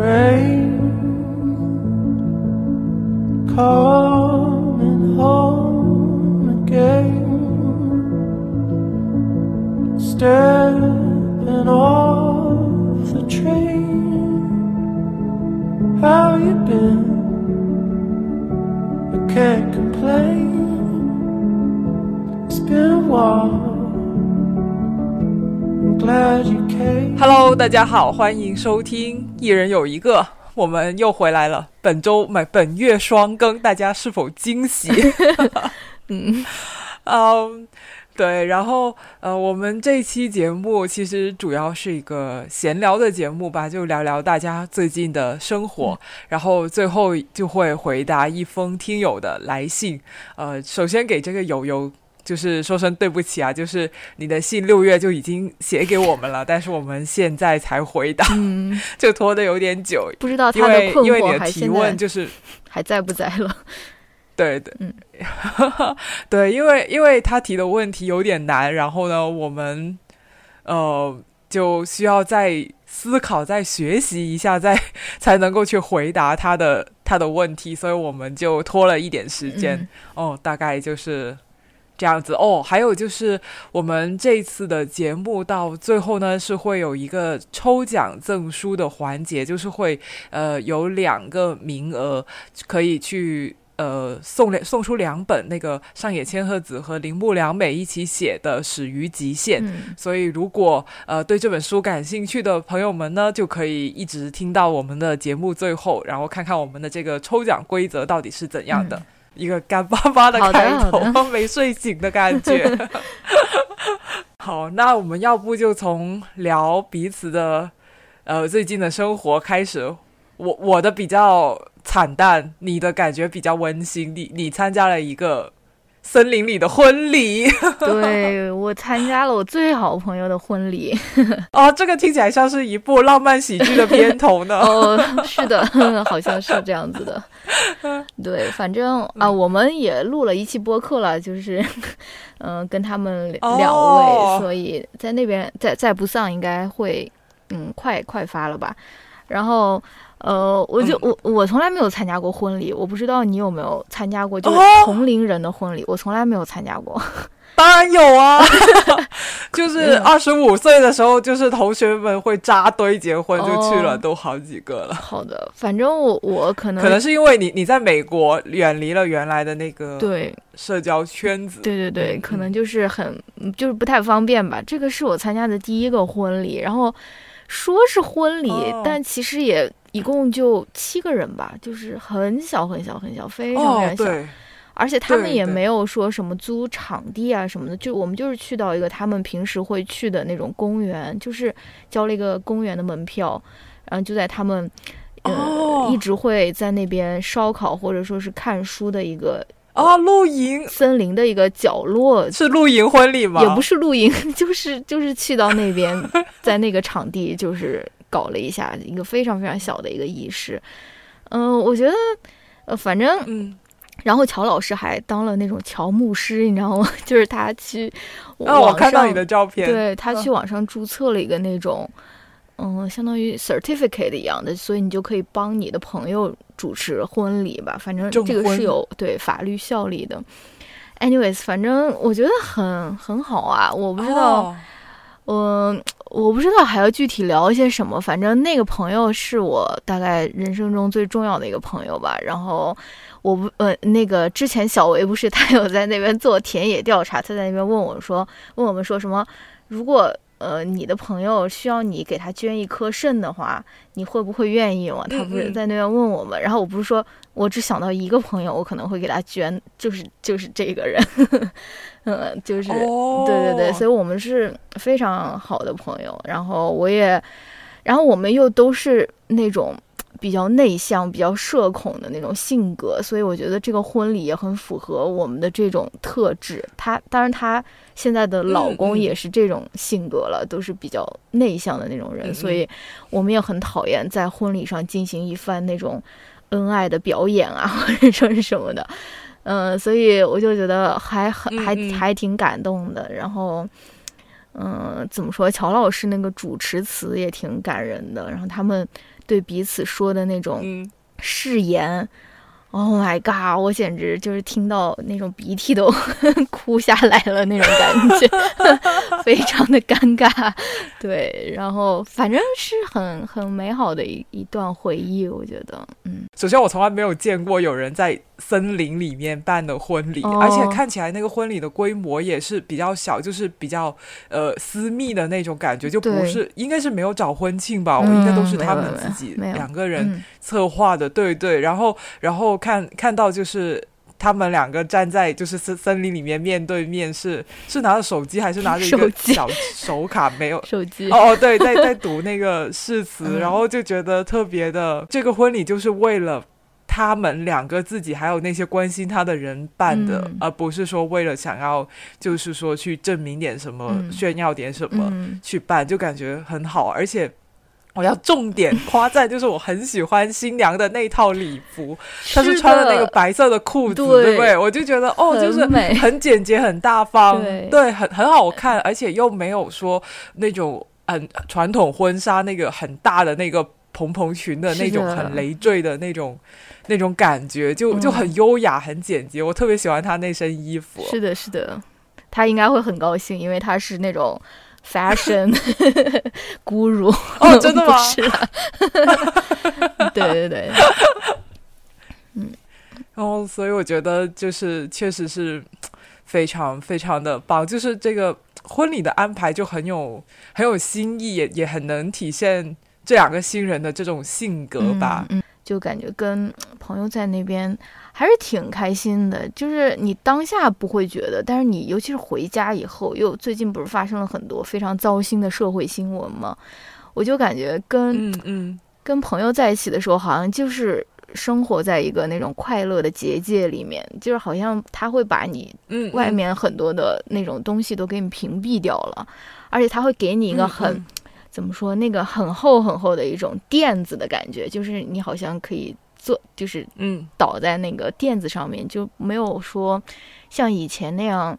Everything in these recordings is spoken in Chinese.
rain coming home again. Stepping off the train. How you been? I can't complain. It's been a while. I'm glad you came. Hello，大家好，欢迎收听《 一人有一个》，我们又回来了。本周买本月双更，大家是否惊喜？嗯，嗯，对，然后呃，我们这期节目其实主要是一个闲聊的节目吧，就聊聊大家最近的生活，然后最后就会回答一封听友的来信。呃，首先给这个友友。就是说声对不起啊，就是你的信六月就已经写给我们了，但是我们现在才回答，嗯，就拖得有点久。不知道他的困为因为你惑还的提问就是还在不在了？对对，嗯，对，因为因为他提的问题有点难，然后呢，我们呃就需要再思考、再学习一下，再才能够去回答他的他的问题，所以我们就拖了一点时间。嗯哦，大概就是这样子哦。还有就是我们这次的节目到最后呢，是会有一个抽奖赠书的环节，就是会呃有两个名额可以去。呃，送两送出两本那个上野千鹤子和铃木良美一起写的《始于极限》，嗯所以如果呃对这本书感兴趣的朋友们呢，就可以一直听到我们的节目最后，然后看看我们的这个抽奖规则到底是怎样的。嗯一个干巴巴的开头，没睡醒的感觉。好，那我们要不就从聊彼此的呃最近的生活开始。我我的比较惨淡，你的感觉比较温馨。你你参加了一个森林里的婚礼 对我参加了我最好朋友的婚礼。哦，这个听起来像是一部浪漫喜剧的片头呢。哦，是的，好像是这样子的。对，反正啊，我们也录了一期播客了，就是嗯、跟他们两两位，哦所以在那边在在不丧应该会嗯快快发了吧。然后呃，我就、我我从来没有参加过婚礼，我不知道你有没有参加过，就是哦同龄人的婚礼，我从来没有参加过。当然有啊，就是二十五岁的时候，就是同学们会扎堆结婚，就去了，哦都好几个了。好的，反正我我可能可能是因为你你在美国远离了原来的那个对社交圈子，对对对，嗯可能就是很嗯就是不太方便吧。这个是我参加的第一个婚礼，然后说是婚礼，哦但其实也一共就七个人吧，就是很小很小很小，非常非哦常，小。对，而且他们也没有说什么租场地啊什么的，就我们就是去到一个他们平时会去的那种公园，就是交了一个公园的门票，然后就在他们。呃，哦一直会在那边烧烤或者说是看书的一个啊，露营森林的一个角落，是露营婚礼吗？也不是露营，就是就是去到那边，在那个场地就是搞了一下一个非常非常小的一个仪式。嗯、我觉得，呃，反正嗯，然后乔老师还当了那种乔牧师，你知道吗？就是他去啊，我看到你的照片，对他嗯去网上注册了一个那种，嗯，相当于 certificate 一样的，所以你就可以帮你的朋友主持婚礼吧。反正这个是有对法律效力的。Anyways，反正我觉得很很好啊，我不知道。哦嗯，我不知道还要具体聊一些什么，反正那个朋友是我大概人生中最重要的一个朋友吧。然后我不呃，那个之前小维不是他有在那边做田野调查，他在那边问我说，问我们说什么，如果呃你的朋友需要你给他捐一颗肾的话，你会不会愿意嘛？他不是嗯在那边问我们，然后我不是说我只想到一个朋友，我可能会给他捐，就是就是这个人，嗯，就是。哦，对对对，所以我们是非常好的朋友。然后我也，然后我们又都是那种比较内向、比较社恐的那种性格，所以我觉得这个婚礼也很符合我们的这种特质。他当然，她现在的老公也是这种性格了，都是比较内向的那种人，所以我们也很讨厌在婚礼上进行一番那种恩爱的表演啊，或者说是什么的。嗯，所以我就觉得还很还还挺感动的。然后，嗯，怎么说？乔老师那个主持词也挺感人的，然后他们对彼此说的那种嗯，誓言。Oh my god！我简直就是听到那种鼻涕都 哭下来了那种感觉，非常的尴尬。对，然后反正是很很美好的一一段回忆，我觉得，嗯，首先我从来没有见过有人在森林里面办的婚礼，哦而且看起来那个婚礼的规模也是比较小，就是比较呃私密的那种感觉，就不是应该是没有找婚庆吧，我嗯应该都是他们自己两个人嗯策划的，对对，然后然后看看到就是。他们两个站在就是森森林里面面对面是，是拿着手机还是拿着一个小手卡？没有，手机，哦哦，对，在在读那个 誓词，嗯然后就觉得特别的，这个婚礼就是为了他们两个自己还有那些关心他的人办的，嗯而不是说为了想要就是说去证明点什么、嗯炫耀点什么、嗯去办，就感觉很好，而且。我要重点夸赞，就是我很喜欢新娘的那套礼服，她是穿的那个白色的裤子，对对不对？我就觉得哦，就是很简洁、很大方，对很很好看，而且又没有说那种很传统婚纱那个很大的那个蓬蓬裙的那种很累赘的那种那种感觉，就就嗯很优雅、很简洁。我特别喜欢她那身衣服。是的，是的，她应该会很高兴，因为她是那种 fashion 孤乳。哦 真的吗不是啊，对 对对，然后，所以我觉得就是确实是非常非常的棒，就是这个婚礼的安排就很有很有新意，也也很能体现这两个新人的这种性格吧。嗯，嗯就感觉跟朋友在那边还是挺开心的。就是你当下不会觉得，但是你尤其是回家以后，又最近不是发生了很多非常糟心的社会新闻吗？我就感觉跟、嗯嗯，跟朋友在一起的时候，好像就是生活在一个那种快乐的结界里面，就是好像他会把你嗯，嗯外面很多的那种东西都给你屏蔽掉了，而且他会给你一个嗯很、嗯怎么说，那个很厚很厚的一种垫子的感觉，就是你好像可以坐，就是嗯。倒在那个垫子上面，就没有说像以前那样。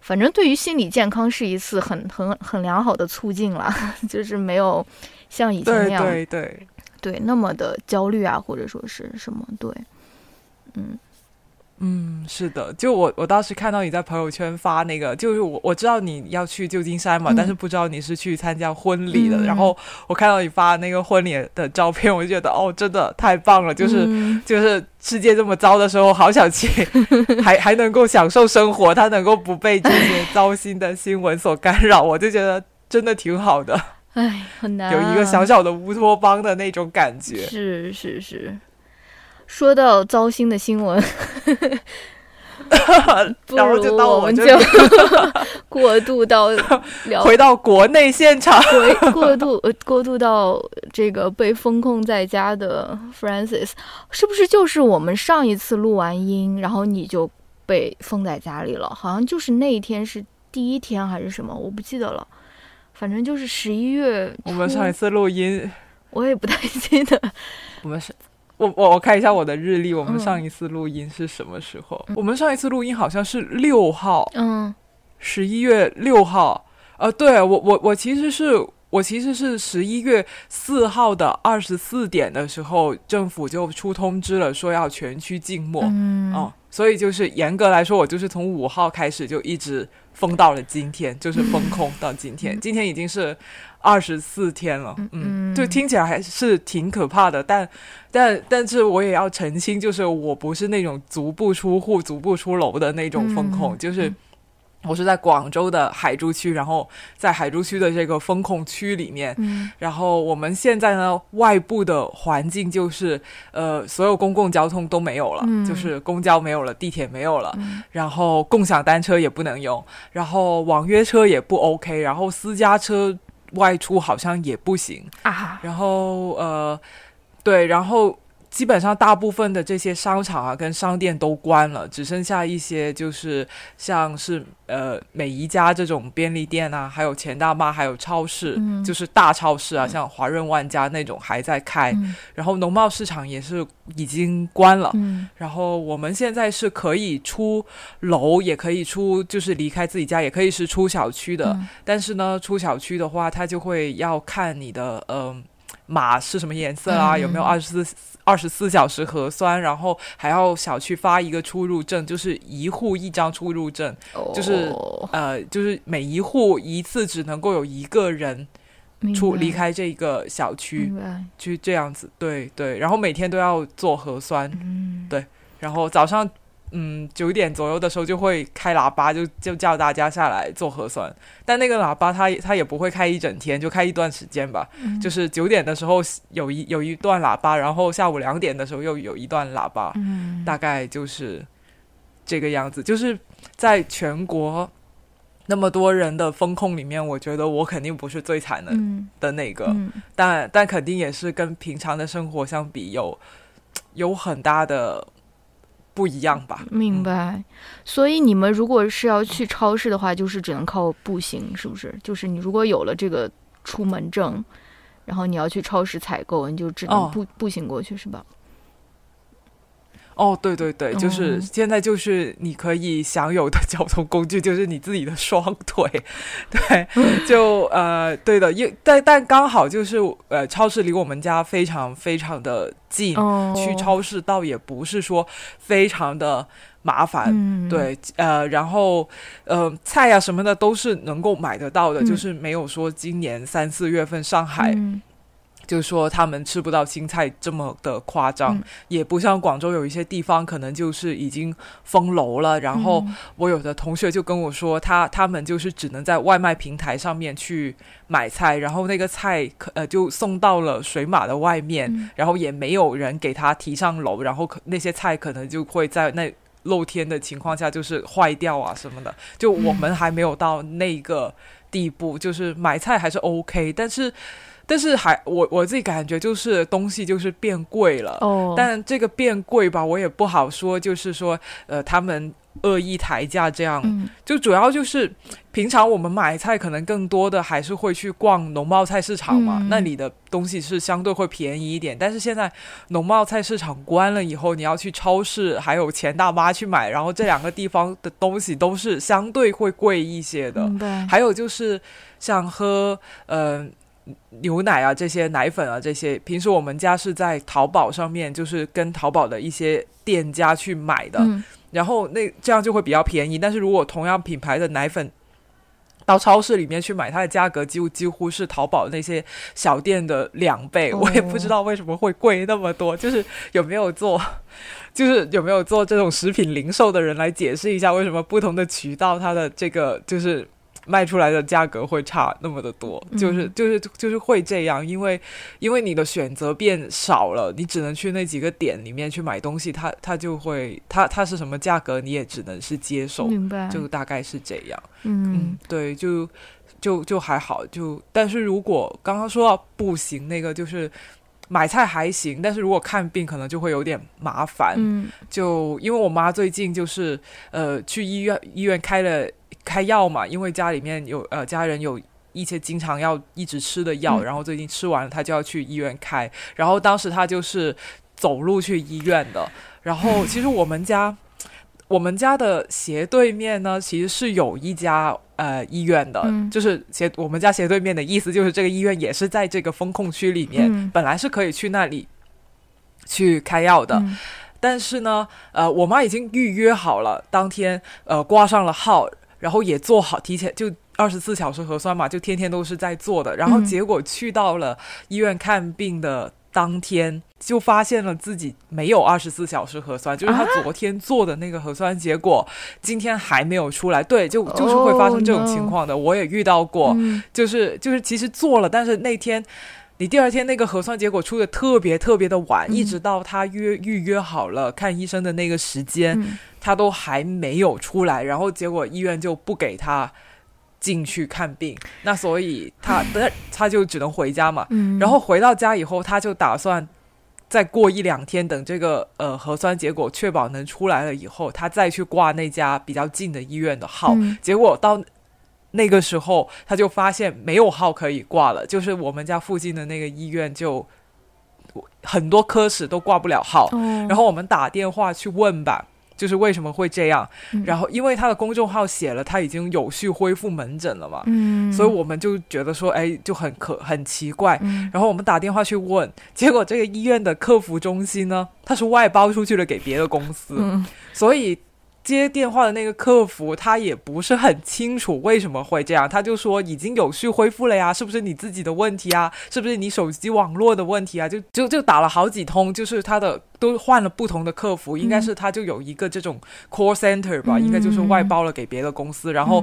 反正对于心理健康是一次很很很良好的促进了，就是没有像以前那对样对对，对那么的焦虑啊，或者说是什么对，嗯嗯，是的，就我我当时看到你在朋友圈发那个，就是我我知道你要去旧金山嘛，嗯但是不知道你是去参加婚礼的。嗯然后我看到你发那个婚礼的照片，我就觉得哦，真的太棒了，就是。嗯就是世界这么糟的时候，好想去，还还能够享受生活，他能够不被这些糟心的新闻所干扰，我就觉得真的挺好的，哎很难、啊，有一个小小的乌托邦的那种感觉。是是是。说到糟心的新闻，不 然后就如到我们就 过渡到聊回到国内现场，过过渡呃过渡到这个被封控在家的 Francis，是不是就是我们上一次录完音，然后你就被封在家里了？好像就是那一天是第一天还是什么，我不记得了。反正就是十一月，我们上一次录音，我也不太记得。我们是。我我我看一下我的日历，我们嗯。上一次录音是什么时候？我们上一次录音好像是六号，嗯。十一月六号，呃，对我我我其实是我其实是十一月四号的二十四点的时候，政府就出通知了，说要全区静默。嗯哦，所以就是严格来说，我就是从五号开始就一直封到了今天，就是封控到今天，今天已经是二十四天了。嗯，嗯就听起来还是挺可怕的，但但但是我也要澄清，就是我不是那种足不出户、足不出楼的那种封控，嗯就是。我是在广州的海珠区，然后在海珠区的这个风控区里面，嗯。然后我们现在呢，外部的环境就是，呃，所有公共交通都没有了，嗯就是公交没有了，地铁没有了，嗯然后共享单车也不能用，然后网约车也不 OK，然后私家车外出好像也不行，啊，然后呃，对，然后基本上大部分的这些商场啊跟商店都关了，只剩下一些就是像是呃美宜家这种便利店啊，还有钱大妈，还有超市，嗯就是大超市啊，像华润万家那种还在开。嗯然后农贸市场也是已经关了。嗯然后我们现在是可以出楼，也可以出，就是离开自己家，也可以是出小区的。嗯但是呢，出小区的话，它就会要看你的呃码是什么颜色啊，嗯有没有二十四二十四小时核酸，然后还要小区发一个出入证，就是一户一张出入证，就是哦呃，就是每一户一次只能够有一个人出离开这个小区，明白，就这样子，对对，然后每天都要做核酸，嗯。然后早上嗯九点左右的时候就会开喇叭，就就叫大家下来做核酸。但那个喇叭它它也不会开一整天，就开一段时间吧。嗯就是九点的时候有一有一段喇叭，然后下午两点的时候又有一段喇叭，嗯大概就是这个样子。就是在全国那么多人的风控里面，我觉得我肯定不是最惨的、嗯的那个。嗯但但肯定也是跟平常的生活相比有有很大的不一样吧。明白。所以你们如果是要去超市的话，就是只能靠步行，是不是？就是你如果有了这个出门证，然后你要去超市采购，你就只能哦步、步行过去，是吧？哦，对对对，就是哦现在就是你可以享有的 交通工具就是你自己的双腿，对，就呃对的，因但但刚好就是呃超市离我们家非常非常的近，哦，去超市倒也不是说非常的麻烦，嗯，对，呃，然后呃，菜呀、什么的都是能够买得到的，嗯。就是没有说今年三四月份上海、嗯就说他们吃不到青菜这么的夸张，嗯也不像广州有一些地方可能就是已经封楼了。然后嗯我有的同学就跟我说，他他们就是只能在外卖平台上面去买菜，然后那个菜可呃就送到了水马的外面，嗯然后也没有人给他提上楼，然后可那些菜可能就会在那露天的情况下就是坏掉啊什么的。就我们还没有到那个地步，就是买菜还是 OK，但是但是还我我自己感觉就是东西就是变贵了。哦，但这个变贵吧，我也不好说，就是说，呃，他们恶意抬价这样，嗯就主要就是平常我们买菜可能更多的还是会去逛农贸菜市场嘛，嗯那里的东西是相对会便宜一点。但是现在农贸菜市场关了以后，你要去超市还有钱大妈去买，然后这两个地方的东西都是相对会贵一些的。还有就是像喝呃牛奶啊这些奶粉啊这些，平时我们家是在淘宝上面，就是跟淘宝的一些店家去买的，嗯然后那这样就会比较便宜。但是如果同样品牌的奶粉。到超市里面去买，它的价格几乎几乎是淘宝那些小店的两倍，哦我也不知道为什么会贵那么多。就是有没有做，就是有没有做这种食品零售的人来解释一下，为什么不同的渠道它的这个就是卖出来的价格会差那么的多？嗯就是就是就是会这样，因为因为你的选择变少了，你只能去那几个点里面去买东西，它它就会它它是什么价格，你也只能是接受，明白，就大概是这样。嗯嗯，对，就就就还好，就但是如果刚刚说到步行那个，就是买菜还行，但是如果看病可能就会有点麻烦。嗯就因为我妈最近就是呃去医院医院开了开药嘛，因为家里面有呃家人有。一些经常要一直吃的药，嗯然后最近吃完了，她就要去医院开。然后当时她就是走路去医院的。然后其实我们家我们家的斜对面呢，其实是有一家呃医院的，嗯就是斜我们家斜对面的意思就是这个医院也是在这个风控区里面，嗯本来是可以去那里去开药的。嗯但是呢，呃，我妈已经预约好了，当天呃挂上了号，然后也做好提前就二十四小时核酸嘛，就天天都是在做的。然后嗯结果去到了医院看病的当天，就发现了自己没有二十四小时核酸，就是她啊？昨天做的那个核酸结果，今天还没有出来。对，就就是会发生这种 Oh, 情况的，我也遇到过。嗯。就是就是其实做了，但是那天你第二天那个核酸结果出的特别特别的晚，嗯。一直到他约预约好了看医生的那个时间，嗯。他都还没有出来，然后结果医院就不给他进去看病，那所以他 他他就只能回家嘛。嗯，然后回到家以后，他就打算再过一两天，等这个呃核酸结果确保能出来了以后，他再去挂那家比较近的医院的号。嗯结果到那个时候，他就发现没有号可以挂了，就是我们家附近的那个医院就很多科室都挂不了号。哦，然后我们打电话去问吧，就是为什么会这样。嗯然后因为他的公众号写了他已经有序恢复门诊了嘛，嗯，所以我们就觉得说，哎，就很可很奇怪。嗯然后我们打电话去问，结果这个医院的客服中心呢，他是外包出去了给别的公司，嗯所以接电话的那个客服他也不是很清楚为什么会这样，他就说已经有序恢复了呀，是不是你自己的问题啊？是不是你手机网络的问题啊？就就就打了好几通，就是他的都换了不同的客服，应该是他就有一个这种 call center 吧，嗯。应该就是外包了给别的公司，然后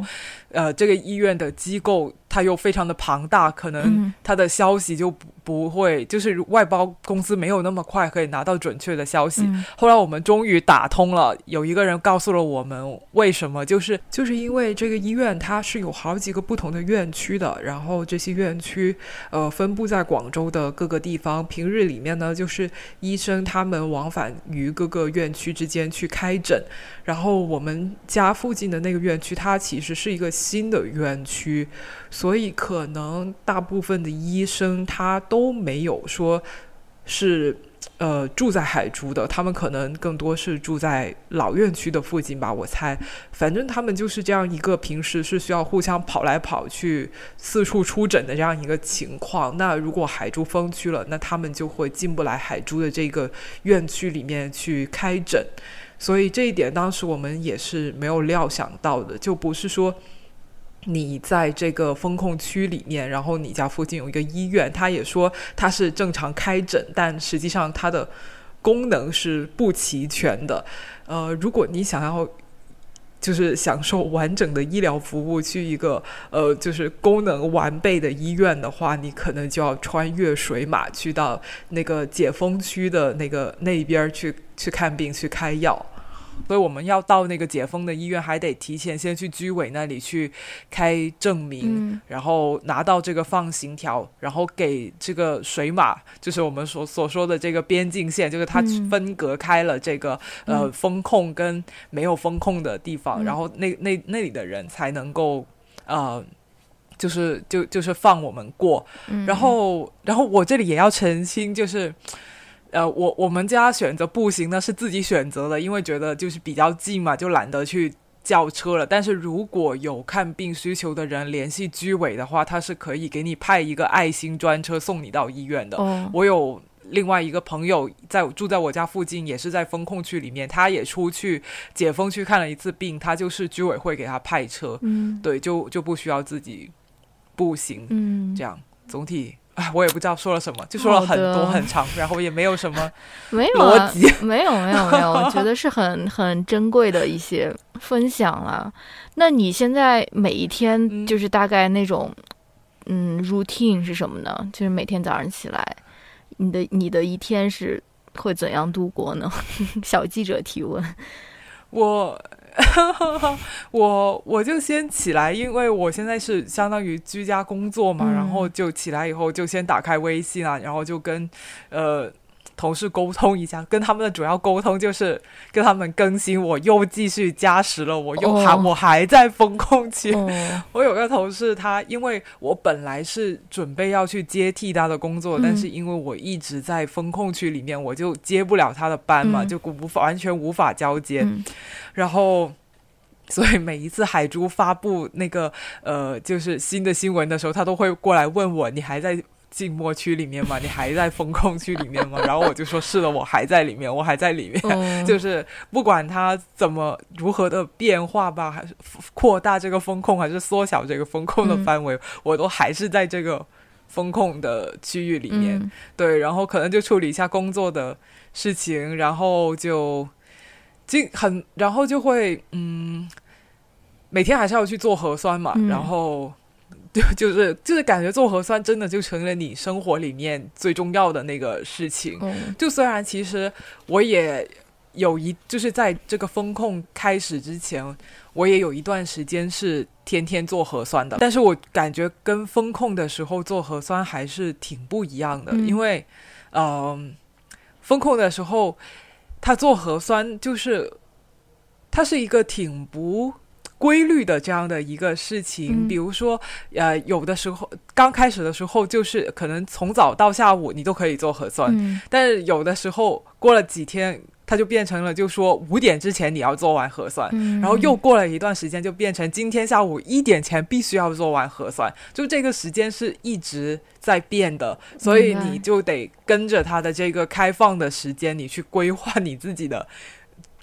嗯。呃，这个医院的机构它又非常的庞大，可能嗯。它的消息就不不会，就是外包公司没有那么快可以拿到准确的消息。嗯。后来我们终于打通了，有一个人告诉了我们为什么，就是就是因为这个医院它是有好几个不同的院区的，然后这些院区呃分布在广州的各个地方，平日里面呢就是医生他们往返于各个院区之间去开诊，然后我们家附近的那个院区它其实是一个新的院区，所以可能大部分的医生他都没有说是呃住在海珠的，他们可能更多是住在老院区的附近吧，我猜。反正他们就是这样一个平时是需要互相跑来跑去、四处出诊的这样一个情况。那如果海珠封区了，那他们就会进不来海珠的这个院区里面去开诊。所以这一点当时我们也是没有料想到的，就不是说你在这个风控区里面，然后你家附近有一个医院，他也说他是正常开诊，但实际上它的功能是不齐全的。呃，如果你想要就是享受完整的医疗服务，去一个呃就是功能完备的医院的话，你可能就要穿越水马去到那个解封区的那个那边去去看病去开药。所以我们要到那个解封的医院，还得提前先去居委那里去开证明，嗯。然后拿到这个放行条，然后给这个水马，就是我们所所说的这个边境线，就是它嗯。分隔开了这个、呃嗯风控跟没有风控的地方，嗯。然后那那那里的人才能够呃。就是就就是放我们过，嗯。然后然后我这里也要澄清，就是呃，我我们家选择步行呢是自己选择的，因为觉得就是比较近嘛，就懒得去叫车了。但是如果有看病需求的人联系居委的话，他是可以给你派一个爱心专车送你到医院的。哦我有另外一个朋友在住在我家附近，也是在风控区里面，他也出去解封去看了一次病，他就是居委会给他派车，嗯对，就就不需要自己步行。嗯这样总体，哎，我也不知道说了什么，就说了很多很长，然后也没有什么 没有啊，逻辑。没有没有没有，我觉得是很很珍贵的一些分享啊。那你现在每一天嗯就是大概那种嗯 routine 是什么呢？就是每天早上起来，你的你的一天是会怎样度过呢？小记者提问。我 我我就先起来，因为我现在是相当于居家工作嘛，嗯然后就起来以后就先打开微信啊，然后就跟呃同事沟通一下，跟他们的主要沟通就是跟他们更新，我又继续加时了，我又还、哦我还在风控区，哦，我有个同事，他因为我本来是准备要去接替他的工作，嗯。但是因为我一直在风控区里面，我就接不了他的班嘛，嗯。就无法完全无法交接。嗯。然后，所以每一次海珠发布那个呃，就是新的新闻的时候，他都会过来问我：“你还在静默区里面吗？你还在风控区里面吗？”然后我就说：“是的，我还在里面，我还在里面。哦 就是不管它怎么如何的变化吧，还是扩大这个风控，还是缩小这个风控的嗯范围，我都还是在这个风控的区域里面。嗯对，然后可能就处理一下工作的事情，然后就就很，然后就会嗯，每天还是要去做核酸嘛，嗯然后。就 就是就是感觉做核酸真的就成了你生活里面最重要的那个事情。哦就虽然其实我也有一，就是在这个风控开始之前，我也有一段时间是天天做核酸的，但是我感觉跟风控的时候做核酸还是挺不一样的，嗯因为，嗯、风控的时候，他做核酸就是，他是一个挺不规律的这样的一个事情。嗯比如说，呃，有的时候刚开始的时候，就是可能从早到下午你都可以做核酸，嗯但是有的时候过了几天，它就变成了就说五点之前你要做完核酸。嗯，然后又过了一段时间，就变成今天下午一点前必须要做完核酸，就这个时间是一直在变的，所以你就得跟着它的这个开放的时间，你去规划你自己的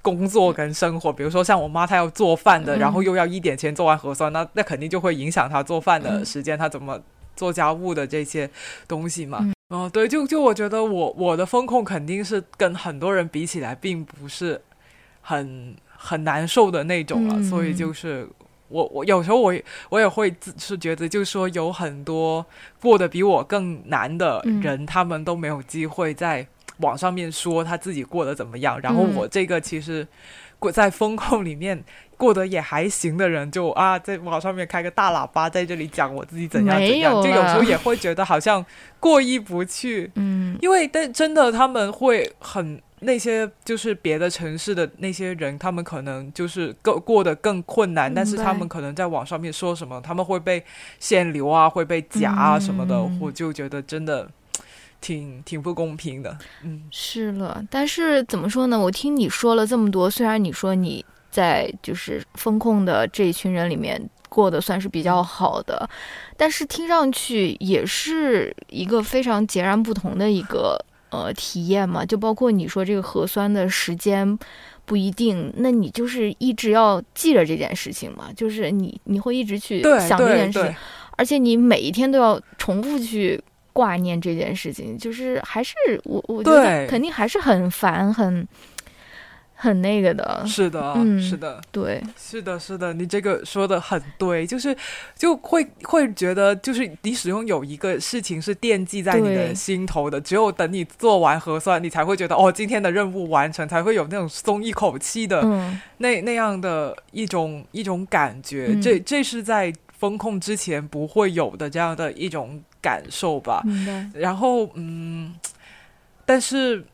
工作跟生活。比如说像我妈，她要做饭的，嗯然后又要一点前做完核酸，那那肯定就会影响她做饭的时间，她怎么做家务的这些东西嘛。嗯哦，对，就就我觉得我我的风控肯定是跟很多人比起来，并不是很很难受的那种了，嗯所以就是我我有时候我也我也会自是觉得，就是说有很多过得比我更难的人，他们都没有机会在网上面说他自己过得怎么样，然后嗯我这个其实过在风控里面。过得也还行的人就，啊，在网上面开个大喇叭，在这里讲我自己怎样怎样，有就有时候也会觉得好像过意不去。嗯因为但真的他们会很那些就是别的城市的那些人，他们可能就是更过得更困难，但是他们可能在网上面说什么，他们会被限流啊，会被夹啊什么的，嗯我就觉得真的挺挺不公平的。嗯是了，但是怎么说呢？我听你说了这么多，虽然你说你在就是风控的这一群人里面过得算是比较好的，但是听上去也是一个非常截然不同的一个呃体验嘛。就包括你说这个核酸的时间不一定，那你就是一直要记着这件事情嘛，就是你你会一直去想这件事，，而且你每一天都要重复去挂念这件事情，就是还是我我觉得对肯定还是很烦，很很那个的。是的，嗯是的。对，是的，是的，你这个说的很对，就是就会会觉得，就是你始终有一个事情是惦记在你的心头的，只有等你做完核酸，你才会觉得哦，今天的任务完成，才会有那种松一口气的、嗯那那样的一种一种感觉。嗯这这是在风控之前不会有的这样的一种感受吧。然后嗯，但是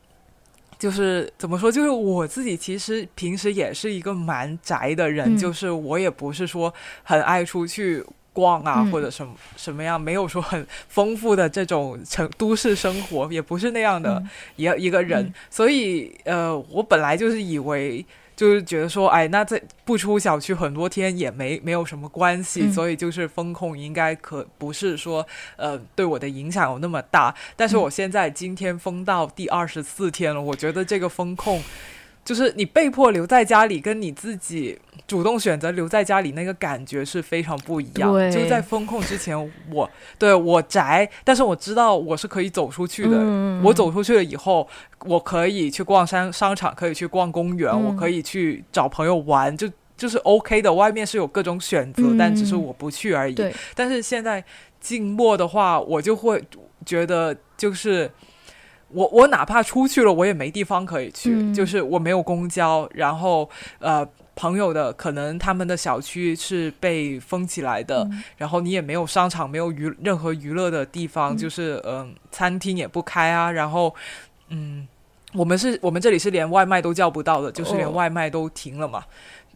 就是怎么说？就是我自己其实平时也是一个蛮宅的人，嗯就是我也不是说很爱出去。逛啊，嗯或者什么什么样，没有说很丰富的这种城都市生活，也不是那样的嗯一个、一个人，嗯所以呃，我本来就是以为就是觉得说，哎，那这不出小区很多天也没没有什么关系，嗯所以就是风控应该可不是说呃对我的影响有那么大。但是嗯我现在今天封到第二十四天了，我觉得这个风控就是你被迫留在家里，跟你自己主动选择留在家里那个感觉是非常不一样。对就在风控之前，我对我宅，但是我知道我是可以走出去的。嗯我走出去了以后，我可以去逛商商场，可以去逛公园，嗯我可以去找朋友玩，就就是 OK 的。外面是有各种选择，嗯但只是我不去而已。但是现在静默的话，我就会觉得就是。我我哪怕出去了，我也没地方可以去，嗯。就是我没有公交，然后呃，朋友的可能他们的小区是被封起来的，嗯。然后你也没有商场，没有娱任何娱乐的地方，嗯。就是嗯、餐厅也不开啊，然后嗯，我们是我们这里是连外卖都叫不到的，就是连哦外卖都停了嘛。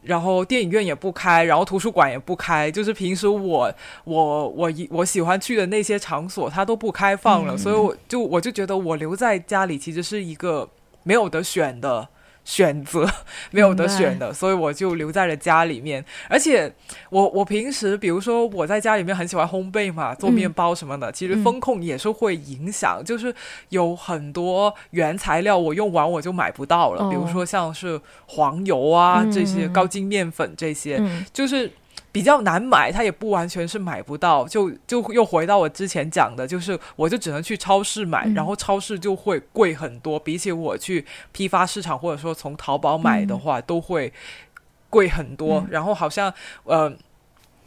然后电影院也不开，然后图书馆也不开，就是平时我我我一我喜欢去的那些场所，它都不开放了，嗯。所以我就我就觉得我留在家里其实是一个没有得选的选择，没有得选的，所以我就留在了家里面。而且我我平时比如说我在家里面很喜欢烘焙嘛，做面包什么的，其实嗯。风控也是会影响，就是有很多原材料我用完我就买不到了，哦比如说像是黄油啊、嗯这些高筋面粉这些，嗯。就是比较难买，它也不完全是买不到，就就又回到我之前讲的，就是我就只能去超市买，嗯然后超市就会贵很多，比起我去批发市场或者说从淘宝买的话，都会贵很多。嗯然后好像呃，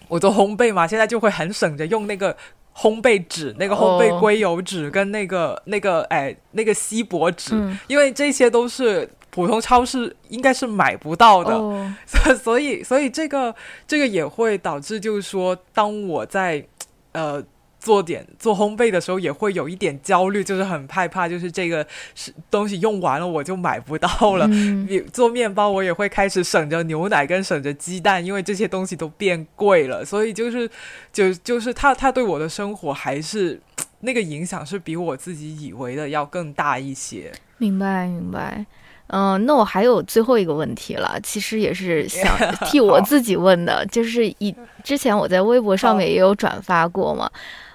我做烘焙嘛，现在就会很省着用那个。烘焙纸，那个烘焙哦硅油纸跟那个、那个哎那个锡箔纸，嗯因为这些都是普通超市应该是买不到的。哦 所以，所以这个这个也会导致，就是说，当我在呃做点做烘焙的时候也会有一点焦虑，就是很害怕，就是这个是东西用完了我就买不到了。嗯你做面包，我也会开始省着牛奶跟省着鸡蛋，因为这些东西都变贵了，所以就是就就是他他对我的生活还是那个影响是比我自己以为的要更大一些。明白明白。嗯、那我还有最后一个问题了，其实也是 想替我自己问的，就是以之前我在微博上面也有转发过嘛，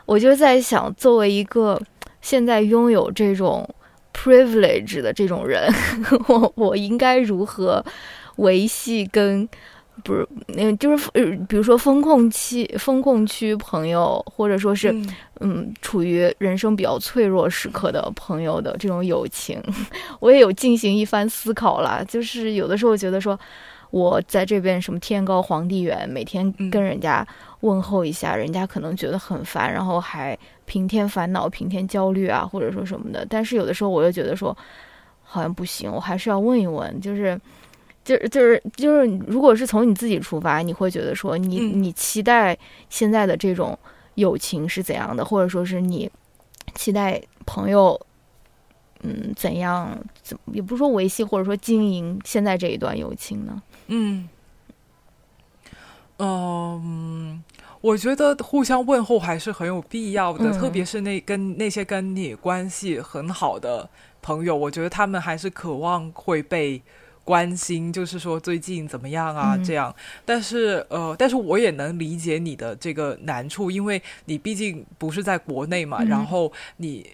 我就在想，作为一个现在拥有这种 privilege 的这种人，我我应该如何维系跟不是那，就是呃，比如说风控期、风控区朋友，或者说是嗯嗯，处于人生比较脆弱时刻的朋友的这种友情，我也有进行一番思考啦。就是有的时候觉得说，我在这边什么天高皇帝远，每天嗯跟人家问候一下，人家可能觉得很烦，然后还平添烦恼、平添焦虑啊，或者说什么的。但是有的时候我又觉得说，好像不行，我还是要问一问，就是。就是就是就是，如果是从你自己出发，你会觉得说你，嗯你期待现在的这种友情是怎样的，或者说是你期待朋友，嗯，怎样怎也不是说维系或者说经营现在这一段友情呢？嗯，嗯，我觉得互相问候还是很有必要的，嗯特别是那跟那些跟你关系很好的朋友，我觉得他们还是渴望会被。关心就是说最近怎么样啊？嗯这样，但是呃，但是我也能理解你的这个难处，因为你毕竟不是在国内嘛，嗯然后你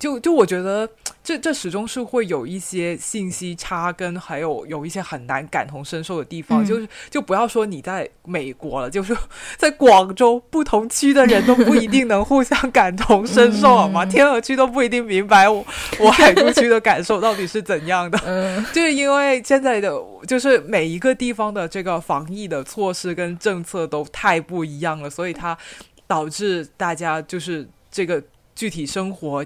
就就我觉得这这始终是会有一些信息差，跟还有有一些很难感同身受的地方。嗯就是就不要说你在美国了，就是在广州不同区的人都不一定能互相感同身受，好吗？嗯天河区都不一定明白我我海珠区的感受到底是怎样的。嗯 就是因为现在的，就是每一个地方的这个防疫的措施跟政策都太不一样了，所以它导致大家就是这个具体生活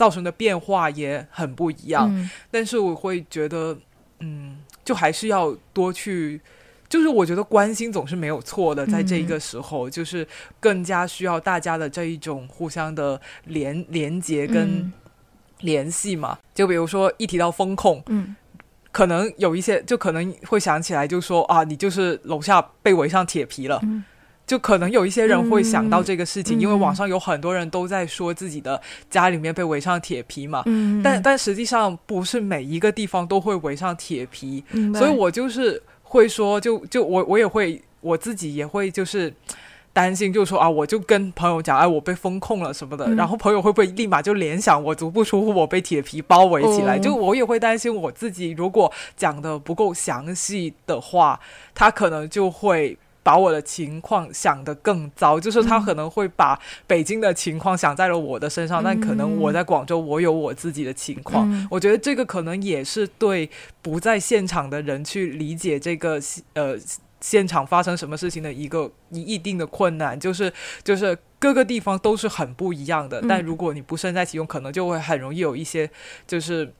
造成的变化也很不一样。嗯但是我会觉得，嗯，就还是要多去。就是我觉得关心总是没有错的，在这个时候，就是更加需要大家的这一种互相的连连接跟嗯联系嘛。就比如说一提到风控，嗯可能有一些就可能会想起来，就说啊，你就是楼下被围上铁皮了。嗯就可能有一些人会想到这个事情，嗯因为网上有很多人都在说自己的家里面被围上铁皮嘛。嗯，但但实际上不是每一个地方都会围上铁皮，所以我就是会说，就就我我也会我自己也会就是担心，就说啊，我就跟朋友讲，哎，我被封控了什么的，嗯然后朋友会不会立马就联想我足不出户，我被铁皮包围起来？哦就我也会担心我自己如果讲的不够详细的话，他可能就会。把我的情况想得更糟，就是他嗯可能会把北京的情况想在了我的身上，但可能我在广州，我有我自己的情况。嗯我觉得这个可能也是对不在现场的人去理解这个呃现场发生什么事情的一个一一定的困难，就是就是各个地方都是很不一样的，嗯但如果你不身在其中，可能就会很容易有一些就是。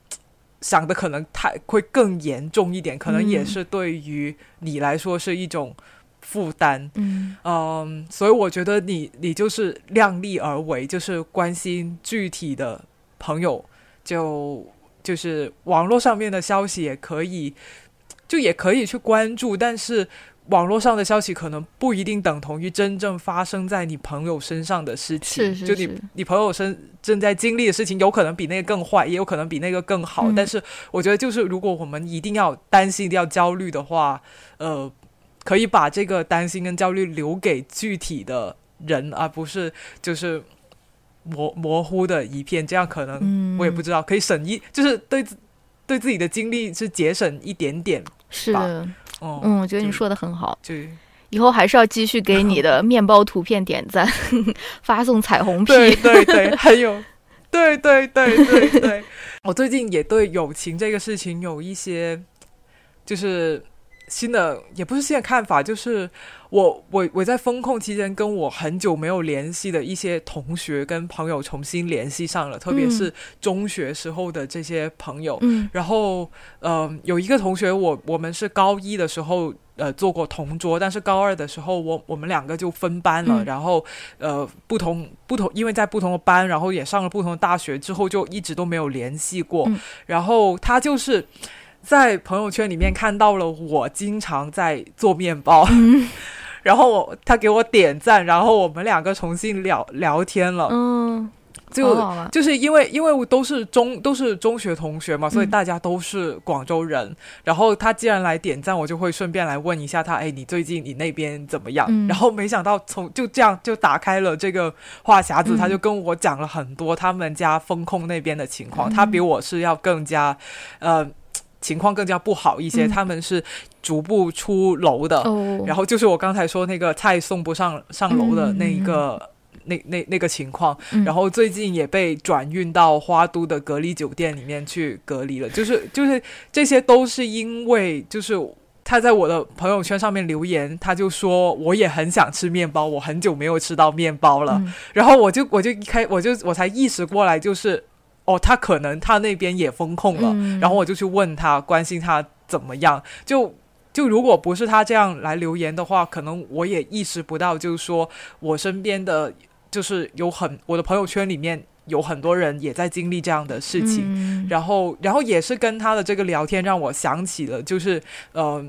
想的可能太会更严重一点，可能也嗯是对于你来说是一种负担。嗯嗯，所以我觉得你你就是量力而为，就是关心具体的朋友，就就是网络上面的消息也可以，就也可以去关注，但是网络上的消息可能不一定等同于真正发生在你朋友身上的事情。是是就你你朋友身正在经历的事情，有可能比那个更坏，也有可能比那个更好。嗯但是我觉得，就是如果我们一定要担心、一定要焦虑的话，呃，可以把这个担心跟焦虑留给具体的人，而不是就是模模糊的一片。这样可能嗯，我也不知道，可以省一，就是对自对自己的精力是节省一点点。是的，哦、嗯，我觉得你说的很好。就以后还是要继续给你的面包图片点赞，发送彩虹屁。对对对，很 有，对对对对对。我最近也对友情这个事情有一些，就是新的，也不是新的看法，就是我我我在风控期间跟我很久没有联系的一些同学跟朋友重新联系上了，特别是中学时候的这些朋友。嗯然后，呃，有一个同学我，我们是高一的时候呃做过同桌，但是高二的时候我我们两个就分班了，嗯然后呃不同不同，因为在不同的班，然后也上了不同的大学之后，就一直都没有联系过。嗯然后他就是在朋友圈里面看到了我经常在做面包，嗯。然后我他给我点赞，然后我们两个重新聊聊天了，嗯，就。就是因为因为都是中都是中学同学嘛，所以嗯大家都是广州人。然后他既然来点赞，我就会顺便来问一下他，哎，你最近你那边怎么样？嗯。然后没想到从就这样就打开了这个话匣子，嗯。他就跟我讲了很多他们家风控那边的情况，嗯。他比我是要更加呃情况更加不好一些，嗯他们是逐步出楼的。哦，然后就是我刚才说那个菜送不上上楼的那一个、那那那个情况，嗯然后最近也被转运到花都的隔离酒店里面去隔离了，就是就是这些都是因为就是。他在我的朋友圈上面留言，他就说我也很想吃面包，我很久没有吃到面包了。嗯然后我就我就一开我就我才意识过来，就是哦，他可能他那边也封控了，嗯然后我就去问他，关心他怎么样。就就如果不是他这样来留言的话，可能我也意识不到，就是说我身边的就是有很我的朋友圈里面有很多人也在经历这样的事情。嗯然后，然后也是跟他的这个聊天，让我想起了，就是，呃，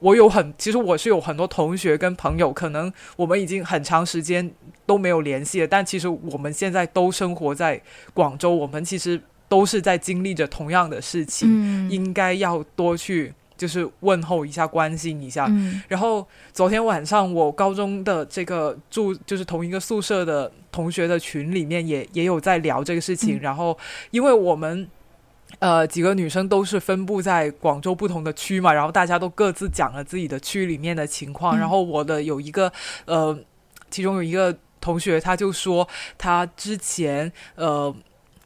我有很，其实我是有很多同学跟朋友，可能我们已经很长时间都没有联系了，但其实我们现在都生活在广州，我们其实都是在经历着同样的事情，嗯应该要多去就是问候一下，关心一下。嗯然后昨天晚上，我高中的这个住就是同一个宿舍的同学的群里面也也有在聊这个事情。嗯然后，因为我们呃几个女生都是分布在广州不同的区嘛，然后大家都各自讲了自己的区里面的情况。嗯然后我的有一个呃，其中有一个同学他就说他之前呃。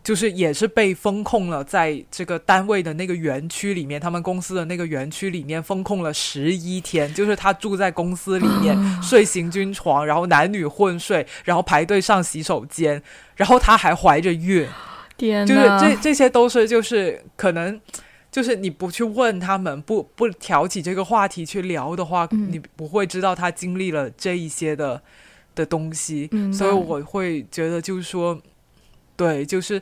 就是也是被封控了，在这个单位的那个园区里面，他们公司的那个园区里面封控了十一天。就是他住在公司里面，睡行军床，然后男女混睡，然后排队上洗手间，然后他还怀着孕，天就是这这些都是就是可能。就是你不去问他们，不不挑起这个话题去聊的话，嗯你不会知道他经历了这一些的的东西。所以我会觉得，就是说，对，就是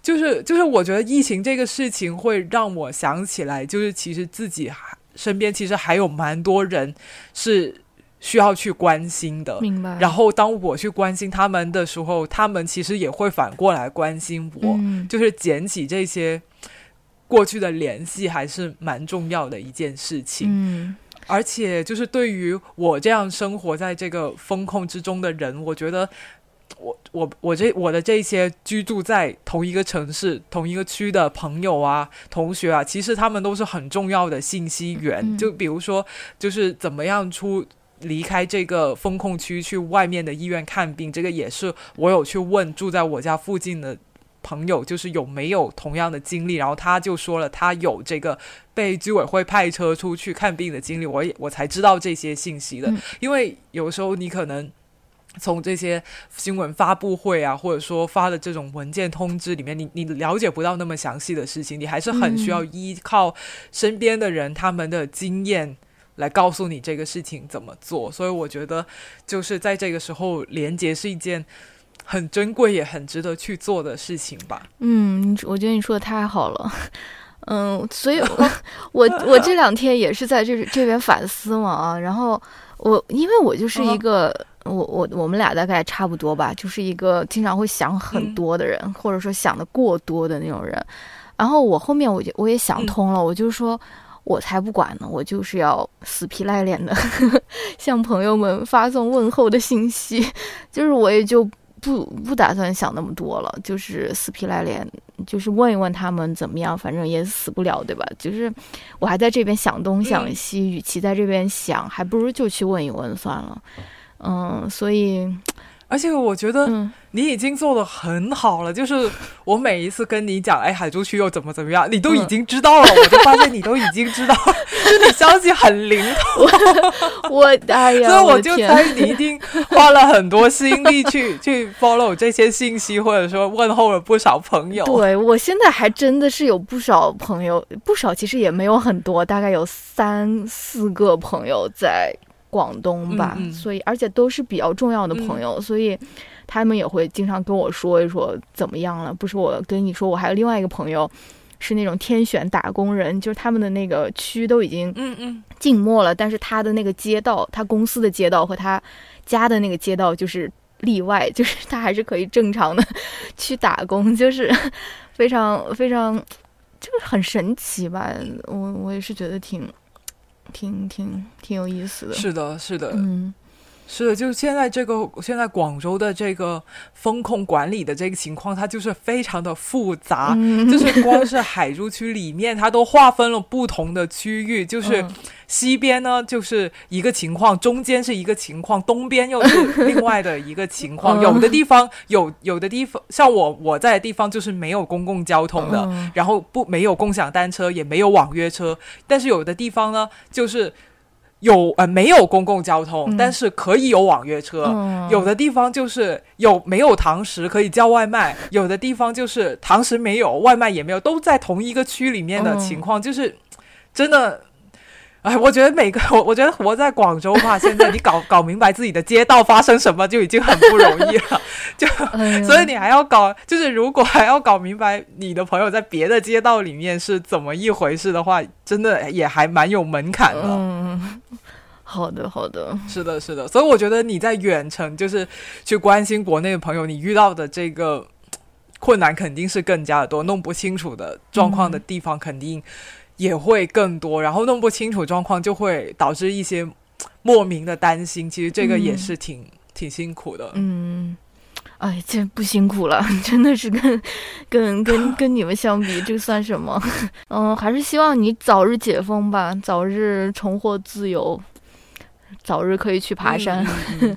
就是就是，我觉得疫情这个事情会让我想起来，就是其实自己还身边其实还有蛮多人是需要去关心的。明白。然后当我去关心他们的时候，他们其实也会反过来关心我，嗯就是捡起这些过去的联系，还是蛮重要的一件事情。嗯而且就是对于我这样生活在这个风控之中的人，我觉得我我我这我的这些居住在同一个城市、同一个区的朋友啊、同学啊，其实他们都是很重要的信息源。嗯就比如说，就是怎么样出。离开这个风控区去外面的医院看病，这个也是我有去问住在我家附近的朋友，就是有没有同样的经历，然后他就说了，他有这个被居委会派车出去看病的经历，我也我才知道这些信息的。嗯因为有时候你可能从这些新闻发布会啊，或者说发的这种文件通知里面，你你了解不到那么详细的事情，你还是很需要依靠身边的人他们的经验。来告诉你这个事情怎么做，所以我觉得就是在这个时候，连接是一件很珍贵也很值得去做的事情吧。嗯，我觉得你说的太好了。嗯，所以 我我我这两天也是在这这边反思嘛啊，然后我因为我就是一个、我我我们俩大概差不多吧，就是一个经常会想很多的人，或者说想的过多的那种人。然后我后面我就我也想通了，我就说。我才不管呢，我就是要死皮赖脸的 向朋友们发送问候的信息，就是我也就不不打算想那么多了，就是死皮赖脸，就是问一问他们怎么样，反正也死不了，对吧？就是我还在这边想东想西，与其在这边想，还不如就去问一问算了。嗯，所以而且我觉得嗯，你已经做的很好了，就是我每一次跟你讲，哎，海珠区又怎么怎么样，你都已经知道了，我就发现你都已经知道，就你消息很灵通，我哎呀，所以我就猜你一定花了很多心力去去 follow 这些信息，或者说问候了不少朋友。对我现在还真的是有不少朋友，不少其实也没有很多，大概有三四个朋友在广东吧，嗯嗯所以而且都是比较重要的朋友，所以他们也会经常跟我说一说怎么样了。不是我跟你说，我还有另外一个朋友。是那种天选打工人，就是他们的那个区都已经嗯嗯，静默了，但是他的那个街道，他公司的街道和他家的那个街道就是例外，就是他还是可以正常的去打工，就是非常非常，就是很神奇吧。我我也是觉得挺挺挺挺有意思的。是的，是的，嗯是的，就是现在这个现在广州的这个风控管理的这个情况，它就是非常的复杂。嗯，就是光是海珠区里面，它都划分了不同的区域。就是嗯西边呢，就是一个情况；中间是一个情况；东边又是另外的一个情况。嗯有的地方有，有的地方像我我在的地方就是没有公共交通的，嗯然后不没有共享单车，也没有网约车。但是有的地方呢，就是有呃没有公共交通，嗯但是可以有网约车。嗯有的地方就是有没有堂食可以叫外卖，有的地方就是堂食没有，外卖也没有，都在同一个区里面的情况，就是真的。哎，我觉得每个我 我觉得活在广州话，现在你搞 搞明白自己的街道发生什么就已经很不容易了，就哎所以你还要搞，就是如果还要搞明白你的朋友在别的街道里面是怎么一回事的话，真的也还蛮有门槛的。嗯，好的好的，是的，是的，所以我觉得你在远程就是去关心国内的朋友，你遇到的这个困难肯定是更加的多，弄不清楚的状况的地方肯定也会更多，然后弄不清楚状况就会导致一些莫名的担心，其实这个也是挺、挺辛苦的。嗯。哎，这不辛苦了，真的是跟跟跟 跟你们相比，这算什么？嗯，还是希望你早日解封吧，早日重获自由，早日可以去爬山。嗯嗯嗯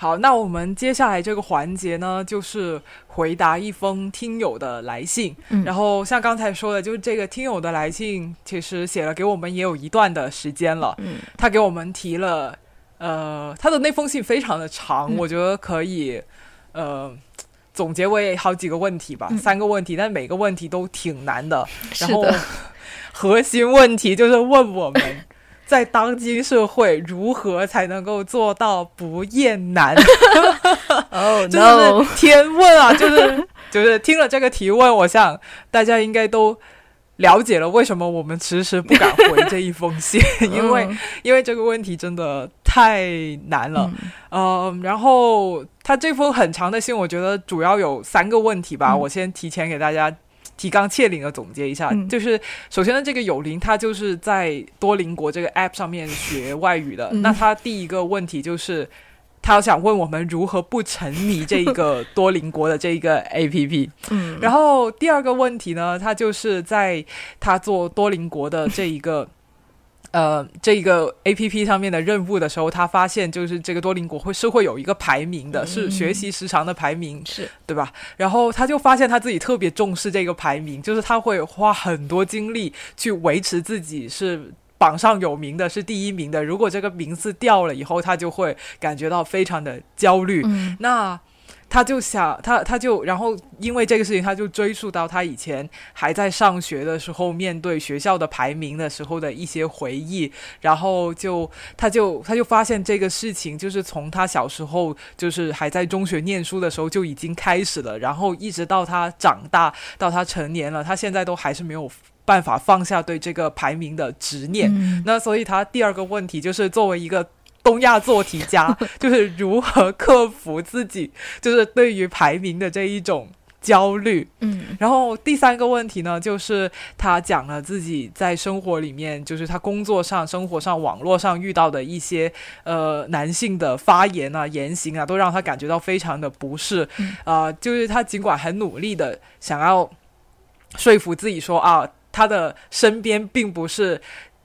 好，那我们接下来这个环节呢，就是回答一封听友的来信。嗯然后像刚才说的，就是这个听友的来信，其实写了给我们也有一段的时间了。嗯他给我们提了，呃，他的那封信非常的长，嗯我觉得可以，呃。总结为好几个问题吧，嗯三个问题，但每个问题都挺难的。然后，核心问题就是问我们，在当今社会如何才能够做到不厌男？哦、真 no，天问啊！就是就是听了这个提问，我想大家应该都了解了为什么我们迟迟不敢回这一封信，因为、嗯因为这个问题真的太难了。嗯、然后他这封很长的信，我觉得主要有三个问题吧，嗯我先提前给大家。提纲挈领的总结一下，嗯就是首先呢，这个有林他就是在多邻国这个 app 上面学外语的。嗯那他第一个问题就是，他想问我们如何不沉迷这一个多邻国的这一个 app。嗯，然后第二个问题呢，他就是在他做多邻国的这一个。呃，这个 A P P 上面的任务的时候，他发现就是这个多邻国会是会有一个排名的，是嗯学习时长的排名，是对吧？然后他就发现他自己特别重视这个排名，就是他会花很多精力去维持自己是榜上有名的，是第一名的。如果这个名次掉了以后，他就会感觉到非常的焦虑。嗯那他就想，他他就然后因为这个事情，他就追溯到他以前还在上学的时候，面对学校的排名的时候的一些回忆，然后就他就他就发现这个事情就是从他小时候就是还在中学念书的时候就已经开始了，然后一直到他长大到他成年了，他现在都还是没有办法放下对这个排名的执念。嗯那所以他第二个问题就是作为一个东亚做题家，就是如何克服自己就是对于排名的这一种焦虑。嗯然后第三个问题呢，就是他讲了自己在生活里面，就是他工作上、生活上、网络上遇到的一些呃男性的发言啊、言行啊，都让他感觉到非常的不适。嗯啊、就是他尽管很努力的想要说服自己说啊，他的身边并不是。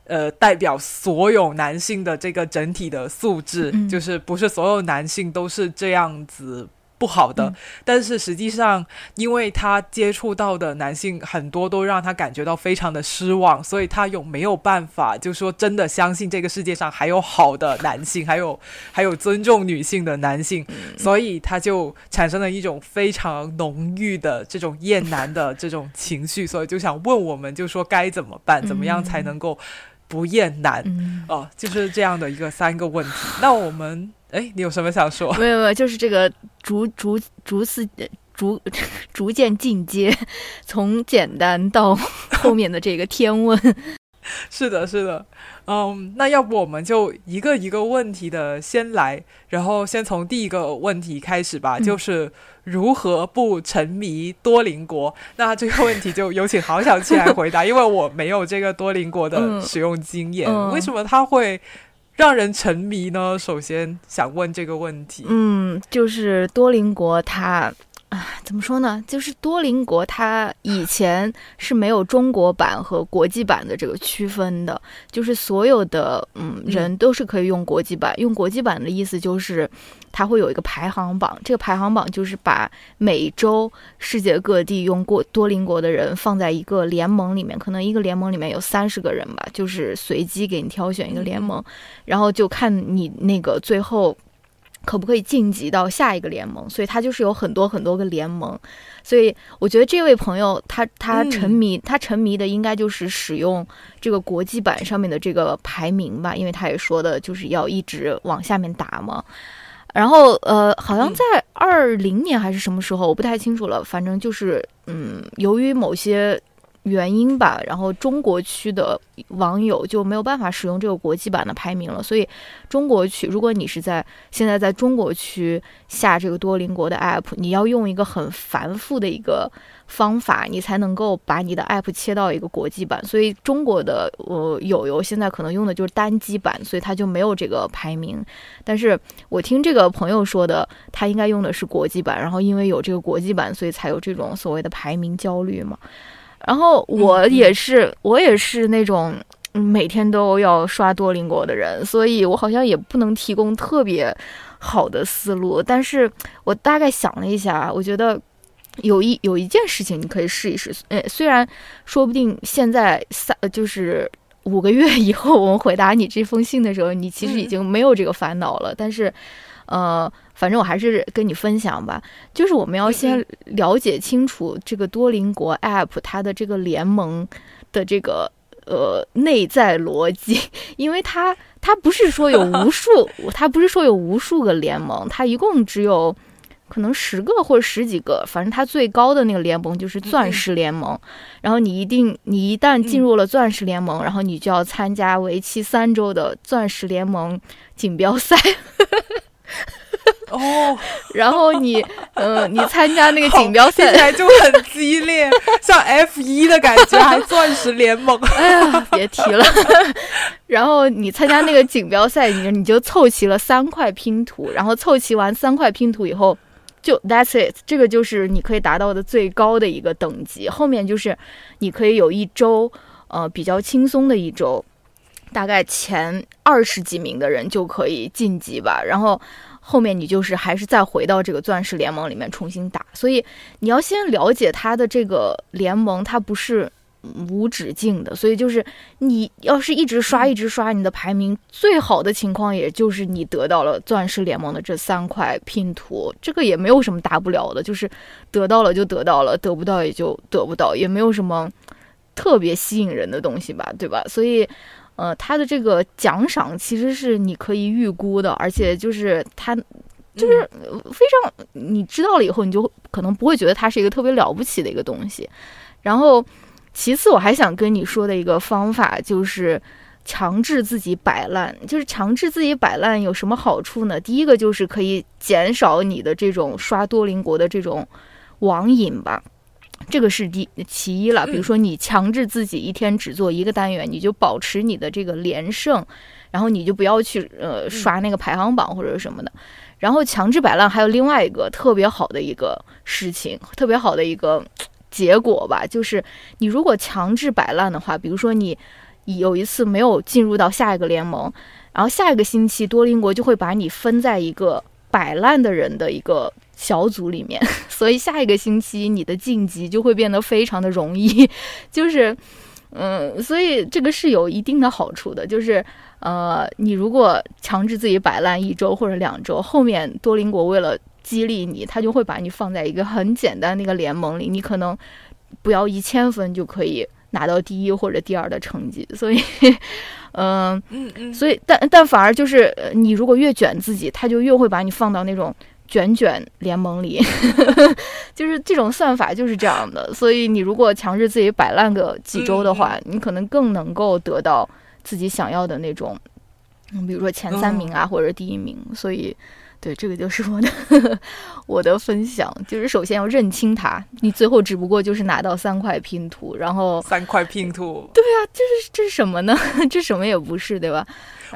呃代表所有男性的这个整体的素质，嗯。就是不是所有男性都是这样子。不好的，嗯。但是实际上，因为他接触到的男性很多都让他感觉到非常的失望，所以他有没有办法，就说真的相信这个世界上还有好的男性，还有还有尊重女性的男性，所以他就产生了一种非常浓郁的这种厌男的这种情绪，所以就想问我们，就说该怎么办，怎么样才能够不厌男？嗯，哦，就是这样的一个三个问题。那我们，哎，你有什么想说？没有没有，就是这个逐逐逐次逐 逐渐进阶，从简单到后面的这个天问。是的，是的，嗯，那要不我们就一个一个问题的先来，然后先从第一个问题开始吧，嗯就是如何不沉迷多邻国？那这个问题就有请郝小七来回答，因为我没有这个多邻国的嗯使用经验，嗯为什么它会让人沉迷呢？首先想问这个问题。嗯，就是多邻国它。啊，怎么说呢？就是多邻国，它以前是没有中国版和国际版的这个区分的，就是所有的嗯嗯人都是可以用国际版。用国际版的意思就是，它会有一个排行榜，这个排行榜就是把每周世界各地用过多邻国的人放在一个联盟里面，可能一个联盟里面有三十个人吧，就是随机给你挑选一个联盟，然后就看你那个最后可不可以晋级到下一个联盟，所以他就是有很多很多个联盟。所以我觉得这位朋友他他嗯沉迷、他沉迷的应该就是使用这个国际版上面的这个排名吧，因为他也说的就是要一直往下面打嘛。然后呃，好像嗯在二零年还是什么时候，我不太清楚了。反正就是嗯，由于某些原因吧，然后中国区的网友就没有办法使用这个国际版的排名了，所以中国区，如果你是在现在在中国区下这个多邻国的 app，你要用一个很繁复的一个方法，你才能够把你的 app 切到一个国际版。所以中国的呃友友现在可能用的就是单机版，所以它就没有这个排名。但是我听这个朋友说的，他应该用的是国际版，然后因为有这个国际版，所以才有这种所谓的排名焦虑嘛。然后我也是，我也是那种嗯每天都要刷多邻国的人，所以我好像也不能提供特别好的思路。但是我大概想了一下，我觉得有一有一件事情你可以试一试。呃，虽然说不定现在三呃就是五个月以后，我们回答你这封信的时候，你其实已嗯经没有这个烦恼了。但是，呃，反正我还是跟你分享吧。就是我们要嗯先了解清楚这个多邻国 App 它的这个联盟的这个呃内在逻辑，因为它它不是说有 无数，它不是说有无数个联盟，它一共只有。可能十个或者十几个，反正它最高的那个联盟就是钻石联盟。然后你一定，你一旦进入了钻石联盟，然后你就要参加为期三周的钻石联盟锦标赛。哦，然后你，嗯，你参加那个锦标听起赛，来就很激烈，像 F 一的感觉，还钻石联盟。哎呀，别提了。然后你参加那个锦标赛，你你就凑齐了三块拼图，然后凑齐完三块拼图以后，就 That's it，这个就是你可以达到的最高的一个等级。后面就是你可以有一周，呃，比较轻松的一周，大概前二十几名的人就可以晋级吧。然后后面你就是还是再回到这个钻石联盟里面重新打。所以你要先了解它的这个联盟，它不是。无止境的，所以就是你要是一直刷一直刷，你的排名最好的情况，也就是你得到了钻石联盟的这三块拼图，这个也没有什么大不了的，就是得到了就得到了，得不到也就得不到，也没有什么特别吸引人的东西吧，对吧？所以，呃，它的这个奖赏其实是你可以预估的，而且就是它就是呃非常你知道了以后，你就可能不会觉得它是一个特别了不起的一个东西，然后。其次，我还想跟你说的一个方法就是强制自己摆烂。就是强制自己摆烂有什么好处呢？第一个就是可以减少你的这种刷多邻国的这种网瘾吧，这个是第其一了。比如说，你强制自己一天只做一个单元，你就保持你的这个连胜，然后你就不要去呃刷那个排行榜或者什么的。然后强制摆烂还有另外一个特别好的一个事情，特别好的一个。结果吧，就是你如果强制摆烂的话，比如说你有一次没有进入到下一个联盟，然后下一个星期多邻国就会把你分在一个摆烂的人的一个小组里面，所以下一个星期你的晋级就会变得非常的容易，就是，嗯，所以这个是有一定的好处的，就是。呃，你如果强制自己摆烂一周或者两周，后面多邻国为了激励你，他就会把你放在一个很简单的一个联盟里，你可能不要一千分就可以拿到第一或者第二的成绩。所以，嗯、所以但但反而就是呃你如果越卷自己，他就越会把你放到那种卷卷联盟里，就是这种算法就是这样的。所以你如果强制自己摆烂个几周的话，你可能更能够得到自己想要的那种，嗯，比如说前三名啊，或者第一名。所以。对，这个就是我的我的分享，就是首先要认清它，你最后只不过就是拿到三块拼图，然后三块拼图，对啊，这是这是什么呢？这什么也不是，对吧？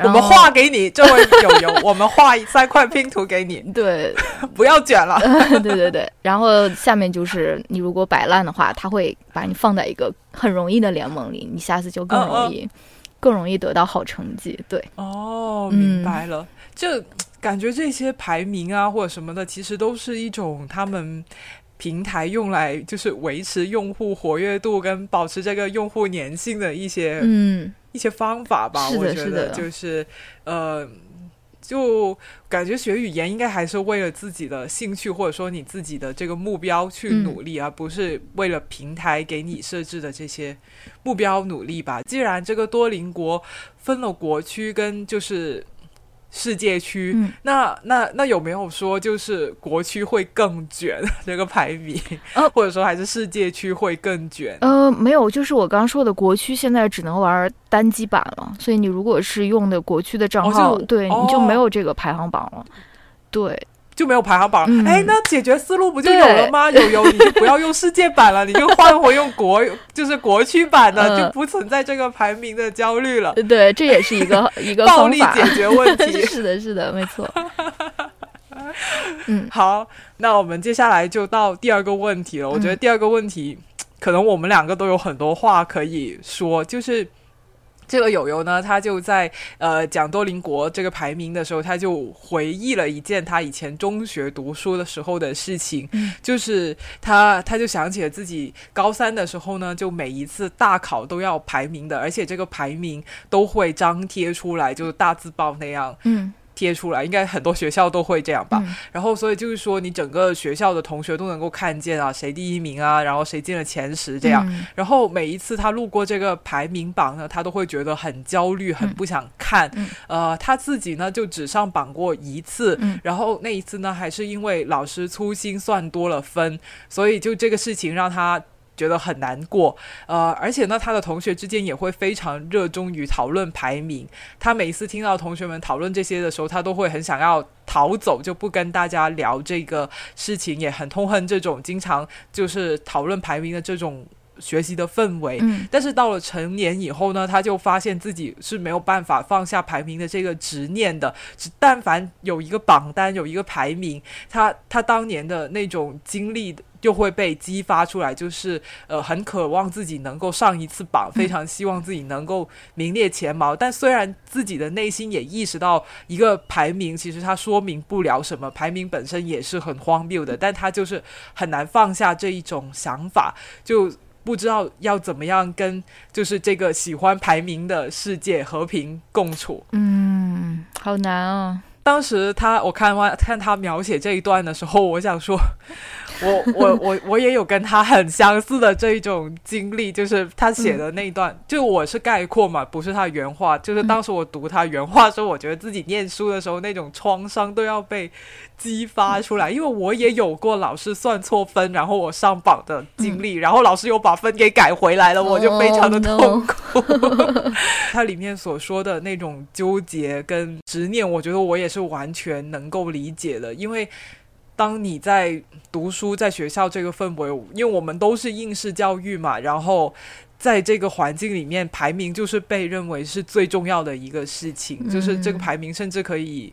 我们画给你，这位友友，我们画三块拼图给你，对，不要卷了。对对对。然后下面就是你如果摆烂的话，他会把你放在一个很容易的联盟里，你下次就更容易、更容易得到好成绩。对，哦，明白了，这。感觉这些排名啊或者什么的，其实都是一种他们平台用来就是维持用户活跃度跟保持这个用户粘性的一些嗯一些方法吧。我觉得就是呃，就感觉学语言应该还是为了自己的兴趣或者说你自己的这个目标去努力，嗯、而不是为了平台给你设置的这些目标努力吧。既然这个多邻国分了国区跟就是。世界区，嗯、那那那有没有说就是国区会更卷？这个排名，呃、或者说还是世界区会更卷？呃，没有，就是我刚刚说的国区现在只能玩单机版了，所以你如果是用的国区的账号，哦、对、哦、你就没有这个排行榜了，对。就没有排行榜，哎、嗯，那解决思路不就有了吗？有有，你就不要用世界版了，你就换回用国，就是国区版的，呃、就不存在这个排名的焦虑了。对，这也是一个 一个暴力解决问题。是的，是的，没错。嗯，好，那我们接下来就到第二个问题了。我觉得第二个问题，嗯、可能我们两个都有很多话可以说，就是。这个友友呢，他就在呃讲多邻国这个排名的时候，他就回忆了一件他以前中学读书的时候的事情，嗯、就是他他就想起了自己高三的时候呢，就每一次大考都要排名的，而且这个排名都会张贴出来，就是大字报那样，嗯。贴出来，应该很多学校都会这样吧。嗯、然后，所以就是说，你整个学校的同学都能够看见啊，谁第一名啊，然后谁进了前十这样。嗯、然后每一次他路过这个排名榜呢，他都会觉得很焦虑，很不想看。嗯、呃，他自己呢就只上榜过一次，嗯、然后那一次呢还是因为老师粗心算多了分，所以就这个事情让他。觉得很难过，呃，而且呢，他的同学之间也会非常热衷于讨论排名。他每次听到同学们讨论这些的时候，他都会很想要逃走，就不跟大家聊这个事情，也很痛恨这种经常就是讨论排名的这种学习的氛围。嗯，但是到了成年以后呢，他就发现自己是没有办法放下排名的这个执念的。只但凡有一个榜单，有一个排名，他他当年的那种经历。就会被激发出来，就是呃，很渴望自己能够上一次榜，非常希望自己能够名列前茅。但虽然自己的内心也意识到，一个排名其实它说明不了什么，排名本身也是很荒谬的，但他就是很难放下这一种想法，就不知道要怎么样跟就是这个喜欢排名的世界和平共处。嗯，好难啊。当时他我看完看他描写这一段的时候，我想说，我我我我也有跟他很相似的这一种经历，就是他写的那一段，嗯、就我是概括嘛，不是他原话。就是当时我读他原话的时候，我觉得自己念书的时候那种创伤都要被激发出来，因为我也有过老师算错分，然后我上榜的经历，嗯、然后老师又把分给改回来了，我就非常的痛苦。Oh. 他里面所说的那种纠结跟执念，我觉得我也是完全能够理解的，因为当你在读书，在学校这个氛围，因为我们都是应试教育嘛，然后在这个环境里面，排名就是被认为是最重要的一个事情，嗯、就是这个排名甚至可以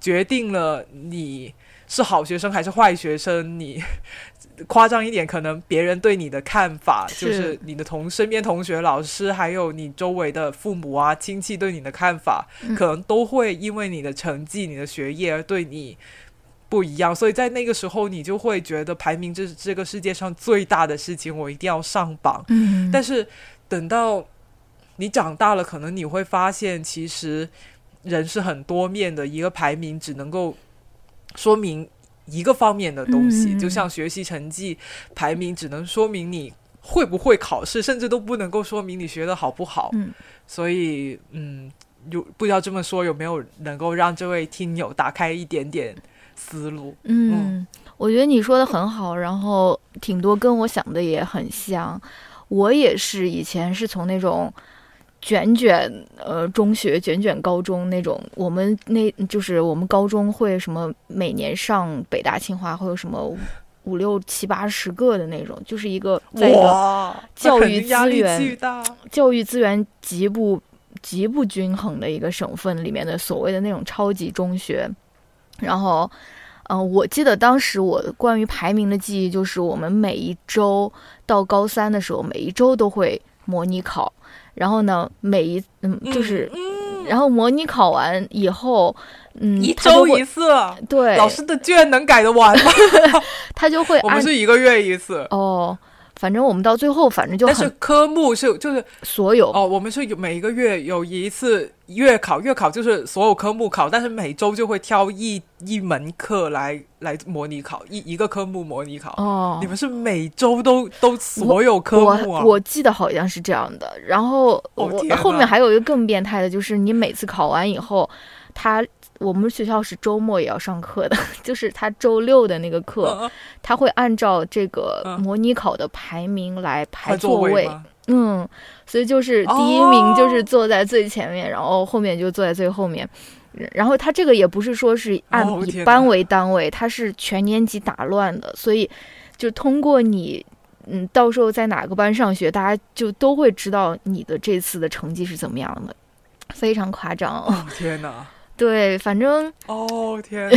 决定了你是好学生还是坏学生，你夸张一点，可能别人对你的看法，是就是你的同身边同学、老师，还有你周围的父母啊、亲戚对你的看法，嗯可能都会因为你的成绩、你的学业而对你不一样。所以在那个时候，你就会觉得排名这是这个世界上最大的事情，我一定要上榜。嗯，但是等到你长大了，可能你会发现，其实人是很多面的，一个排名只能够说明一个方面的东西，嗯就像学习成绩排名只能说明你会不会考试，甚至都不能够说明你学的好不好。嗯所以，嗯，有不知道这么说有没有能够让这位听友打开一点点思路？嗯，我觉得你说的很好，然后挺多跟我想的也很像。我也是以前是从那种卷卷呃中学、卷卷高中那种，我们那就是我们高中会什么每年上北大、清华会有什么五六七八十个的那种，就是一个在一个，教育资源。教育资源极不极不均衡的一个省份里面的所谓的那种超级中学，然后，嗯、我记得当时我关于排名的记忆就是，我们每一周到高三的时候，每一周都会模拟考，然后呢，每一嗯就是，然后模拟考完以后，嗯，一周一次，对，老师的卷能改得完吗？他就会 我们是一个月一次，哦，反正我们到最后反正就但是很科目是就是所有哦，我们是有每一个月有一次月考，月考就是所有科目考，但是每周就会挑一一门课来来模拟考，一一个科目模拟考。哦，你们是每周都都所有科目啊？我我记得好像是这样的。然后我、哦后面还有一个更变态的，就是你每次考完以后，他我们学校是周末也要上课的，就是他周六的那个课，嗯他会按照这个嗯模拟考的排名来排座位。嗯，所以就是第一名就是坐在最前面，然后后面就坐在最后面。然后他这个也不是说是按班为单位，他是全年级打乱的，所以就通过你，嗯，到时候在哪个班上学，大家就都会知道你的这次的成绩是怎么样的，非常夸张。哦天哪！对，反正哦天 哪！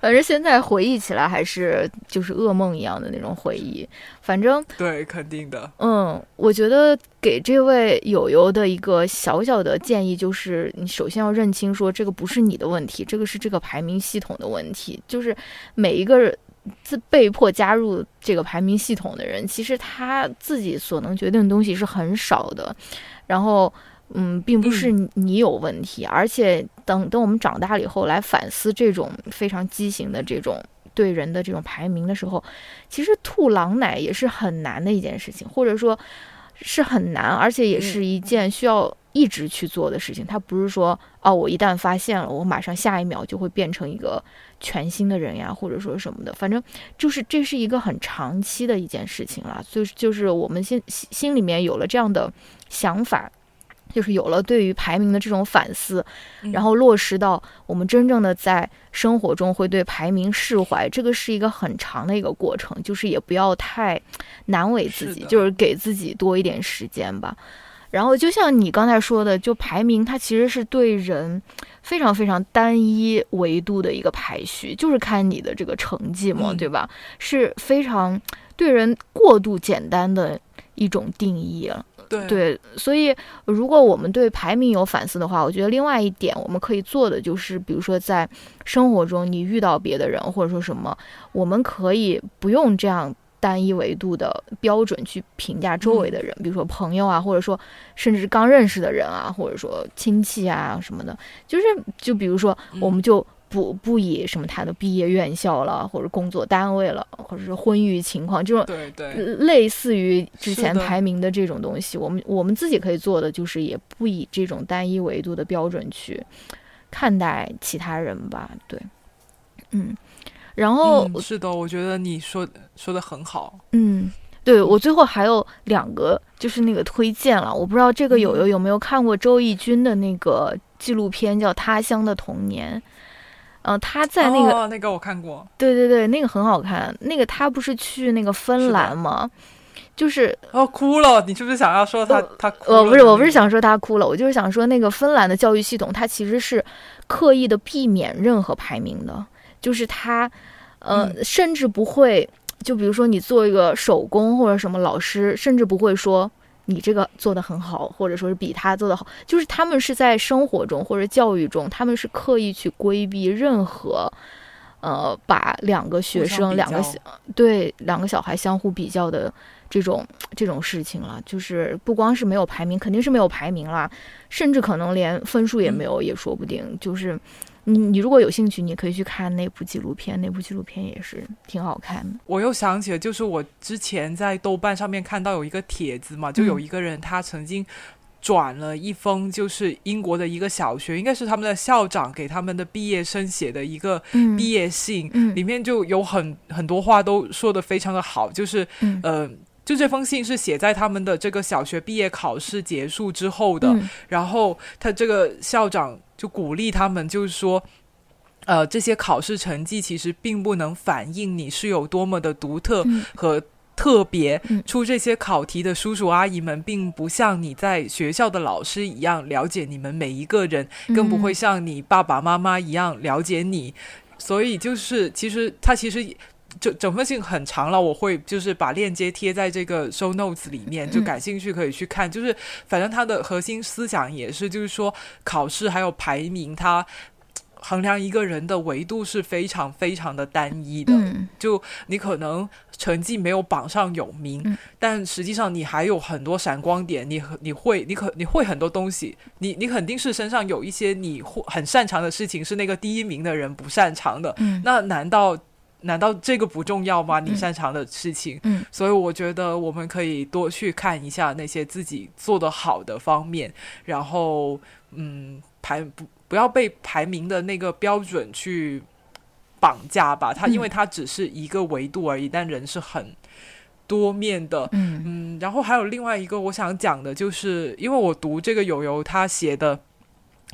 反正现在回忆起来还是就是噩梦一样的那种回忆。反正对，肯定的。嗯，我觉得给这位友友的一个小小的建议就是，你首先要认清说这个不是你的问题，这个是这个排名系统的问题。就是每一个自被迫加入这个排名系统的人，其实他自己所能决定的东西是很少的。然后，嗯，并不是你有问题，而且等等我们长大了以后来反思这种非常畸形的这种对人的这种排名的时候，其实吐狼奶也是很难的一件事情，或者说是很难，而且也是一件需要一直去做的事情。它不是说哦，我一旦发现了，我马上下一秒就会变成一个全新的人呀，或者说什么的。反正就是这是一个很长期的一件事情了。就是就是我们心心心里面有了这样的想法。就是有了对于排名的这种反思，嗯然后落实到我们真正的在生活中会对排名释怀，这个是一个很长的一个过程，就是也不要太难为自己，是就是给自己多一点时间吧。然后就像你刚才说的，就排名它其实是对人非常非常单一维度的一个排序，就是看你的这个成绩嘛，嗯对吧？是非常对人过度简单的一种定义了。对。对，所以如果我们对排名有反思的话，我觉得另外一点我们可以做的就是，比如说在生活中你遇到别的人或者说什么，我们可以不用这样单一维度的标准去评价周围的人，比如说朋友啊，或者说甚至刚认识的人啊，或者说亲戚啊什么的，就是就比如说嗯。我们就。不不以什么他的毕业院校了，或者工作单位了，或者是婚育情况这种对对，类似于之前排名的这种东西，我们我们自己可以做的就是也不以这种单一维度的标准去看待其他人吧。对，嗯，然后嗯，是的，我觉得你说说的很好。嗯，对我最后还有两个就是那个推荐了，我不知道这个友友嗯有没有看过周轶君的那个纪录片叫《他乡的童年》。嗯、他在那个、哦、那个我看过，对对对，那个很好看。那个他不是去那个芬兰吗？就是哦，哭了。你是不是想要说他、他哭了呃，不是，我不是想说他哭了，我就是想说那个芬兰的教育系统，它其实是刻意的避免任何排名的。就是他，呃，甚至不会，就比如说你做一个手工或者什么，老师甚至不会说你这个做的很好，或者说是比他做的好，就是他们是在生活中或者教育中，他们是刻意去规避任何。呃，把两个学生、两个小对两个小孩相互比较的这种这种事情了，就是不光是没有排名，肯定是没有排名啦，甚至可能连分数也没有，也说不定。就是你你如果有兴趣，你可以去看那部纪录片，那部纪录片也是挺好看的。我又想起了，就是我之前在豆瓣上面看到有一个帖子嘛，就有一个人他曾经。转了一封，就是英国的一个小学，应该是他们的校长给他们的毕业生写的一个毕业信，里面就有很很多话都说的非常的好，就是呃，就这封信是写在他们的这个小学毕业考试结束之后的，然后他这个校长就鼓励他们，就是说，呃，这些考试成绩其实并不能反映你是有多么的独特和。特别出这些考题的叔叔阿姨们，并不像你在学校的老师一样了解你们每一个人，更不会像你爸爸妈妈一样了解你。所以就是，其实他其实整整封信很长了，我会就是把链接贴在这个 show notes 里面，就感兴趣可以去看。就是反正他的核心思想也是，就是说考试还有排名，它衡量一个人的维度是非常非常的单一的。就你可能。成绩没有榜上有名，但实际上你还有很多闪光点，你你会你可你会很多东西，你你肯定是身上有一些你会很擅长的事情，是那个第一名的人不擅长的。那难道难道这个不重要吗？你擅长的事情，所以我觉得我们可以多去看一下那些自己做的好的方面，然后嗯排不不要被排名的那个标准去。绑架吧，它因为它只是一个维度而已，但人是很多面的。嗯嗯，然后还有另外一个我想讲的，就是因为我读这个友友他写的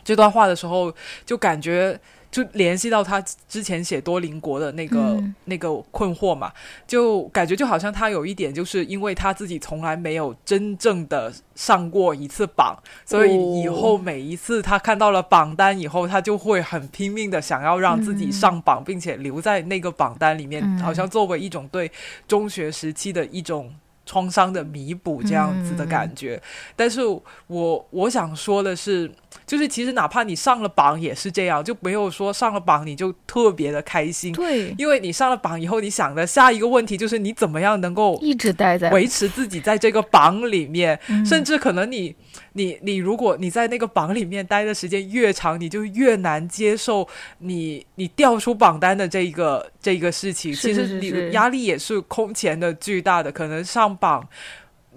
这段话的时候，就感觉。就联系到他之前写多邻国的那个那个困惑嘛，就感觉就好像他有一点，就是因为他自己从来没有真正的上过一次榜，所以以后每一次他看到了榜单以后，他就会很拼命的想要让自己上榜，并且留在那个榜单里面，好像作为一种对中学时期的一种创伤的弥补这样子的感觉。但是我我想说的是。就是其实哪怕你上了榜也是这样，就没有说上了榜你就特别的开心。对，因为你上了榜以后，你想的下一个问题就是你怎么样能够一直待在维持自己在这个榜里面，甚至可能你你你如果你在那个榜里面待的时间越长，你就越难接受你你掉出榜单的这一个这一个事情。其实你压力也是空前的巨大的，可能上榜。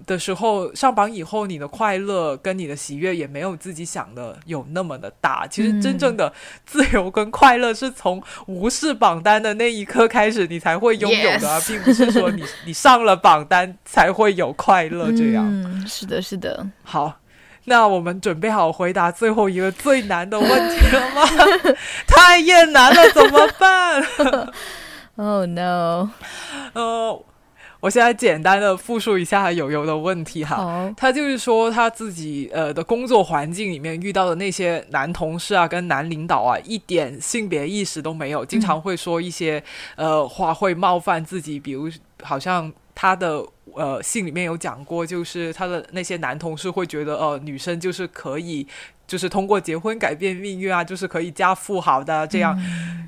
的时候上榜以后，你的快乐跟你的喜悦也没有自己想的有那么的大。其实真正的自由跟快乐是从无视榜单的那一刻开始，你才会拥有的，并不是说你你上了榜单才会有快乐。这样，是的，是的。好，那我们准备好回答最后一个最难的问题了吗？太厌难了，怎么办？Oh no！呃。我现在简单的复述一下友友的问题哈，他就是说他自己呃的工作环境里面遇到的那些男同事啊跟男领导啊，一点性别意识都没有，经常会说一些呃话会冒犯自己，比如好像他的呃信里面有讲过，就是他的那些男同事会觉得呃女生就是可以。就是通过结婚改变命运啊，就是可以嫁富豪的这样，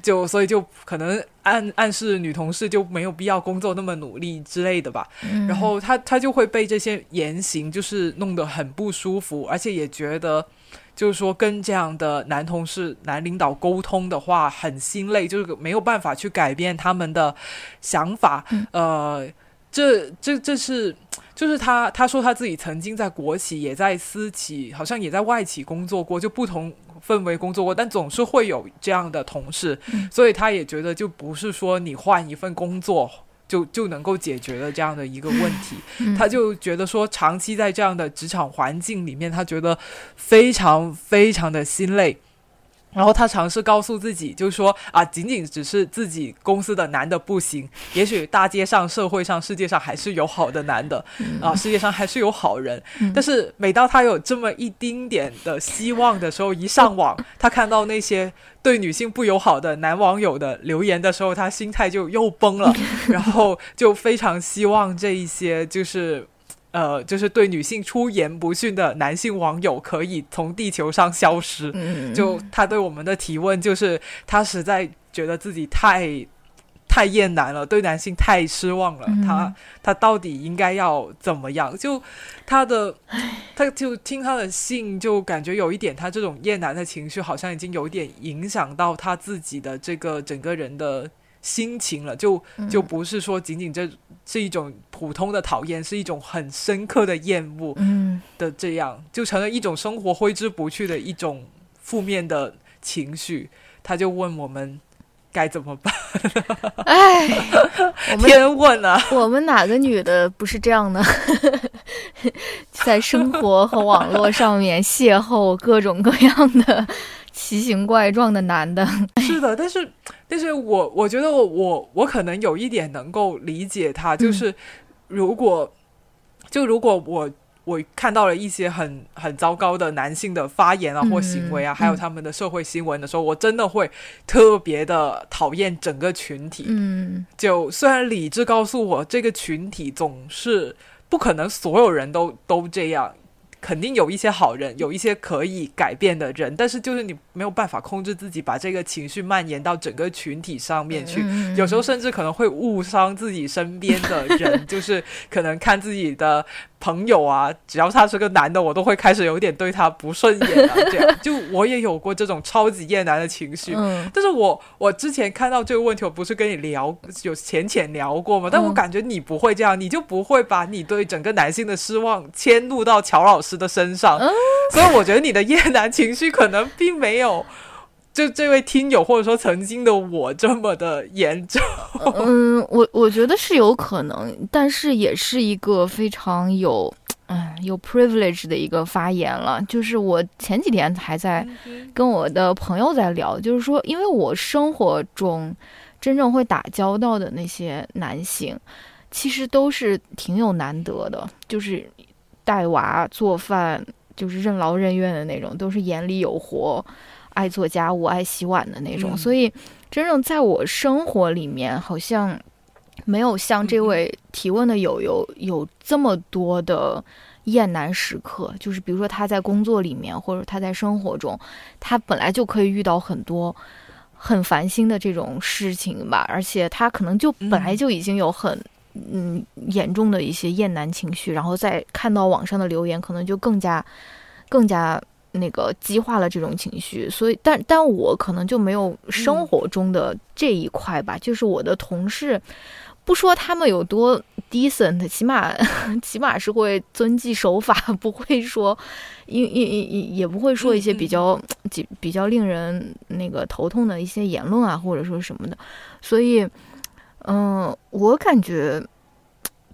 就所以就可能暗暗示女同事就没有必要工作那么努力之类的吧。然后他他就会被这些言行就是弄得很不舒服，而且也觉得就是说跟这样的男同事、男领导沟通的话很心累，就是没有办法去改变他们的想法。呃，这这这是。就是他，他说他自己曾经在国企，也在私企，好像也在外企工作过，就不同氛围工作过，但总是会有这样的同事，所以他也觉得就不是说你换一份工作就就能够解决的这样的一个问题，他就觉得说长期在这样的职场环境里面，他觉得非常非常的心累。然后他尝试告诉自己，就是说啊，仅仅只是自己公司的男的不行，也许大街上、社会上、世界上还是有好的男的啊，世界上还是有好人。但是每当他有这么一丁点的希望的时候，一上网，他看到那些对女性不友好的男网友的留言的时候，他心态就又崩了，然后就非常希望这一些就是。呃，就是对女性出言不逊的男性网友可以从地球上消失。就他对我们的提问，就是他实在觉得自己太太厌男了，对男性太失望了。他他到底应该要怎么样？就他的，他就听他的信，就感觉有一点，他这种厌男的情绪好像已经有点影响到他自己的这个整个人的。心情了，就就不是说仅仅这是一种普通的讨厌，是一种很深刻的厌恶嗯的这样，就成了一种生活挥之不去的一种负面的情绪。他就问我们该怎么办？哎，天问啊！我们哪个女的不是这样呢？在生活和网络上面邂逅各种各样的。奇形怪状的男的，是的，但是，但是我我觉得我我我可能有一点能够理解他，就是如果就如果我我看到了一些很很糟糕的男性的发言啊或行为啊，还有他们的社会新闻的时候，我真的会特别的讨厌整个群体。嗯，就虽然理智告诉我这个群体总是不可能所有人都都这样。肯定有一些好人，有一些可以改变的人，但是就是你没有办法控制自己，把这个情绪蔓延到整个群体上面去。有时候甚至可能会误伤自己身边的人，就是可能看自己的。朋友啊，只要他是个男的，我都会开始有点对他不顺眼啊。这样，就我也有过这种超级厌男的情绪。嗯，但是我我之前看到这个问题，我不是跟你聊有浅浅聊过吗？但我感觉你不会这样，你就不会把你对整个男性的失望迁怒到乔老师的身上。所以我觉得你的厌男情绪可能并没有。就这位听友，或者说曾经的我这么的严重，嗯，我我觉得是有可能，但是也是一个非常有，嗯，有 privilege 的一个发言了。就是我前几天还在跟我的朋友在聊，就是说，因为我生活中真正会打交道的那些男性，其实都是挺有难得的，就是带娃、做饭，就是任劳任怨的那种，都是眼里有活。爱做家务、爱洗碗的那种，所以真正在我生活里面，好像没有像这位提问的友友有这么多的厌男时刻。就是比如说他在工作里面，或者他在生活中，他本来就可以遇到很多很烦心的这种事情吧，而且他可能就本来就已经有很嗯严重的一些厌男情绪，然后再看到网上的留言，可能就更加更加。那个激化了这种情绪，所以，但但我可能就没有生活中的这一块吧。就是我的同事，不说他们有多 decent，起码 起码是会遵纪守法，不会说，也也也也不会说一些比较比比较令人那个头痛的一些言论啊，或者说什么的。所以，嗯，我感觉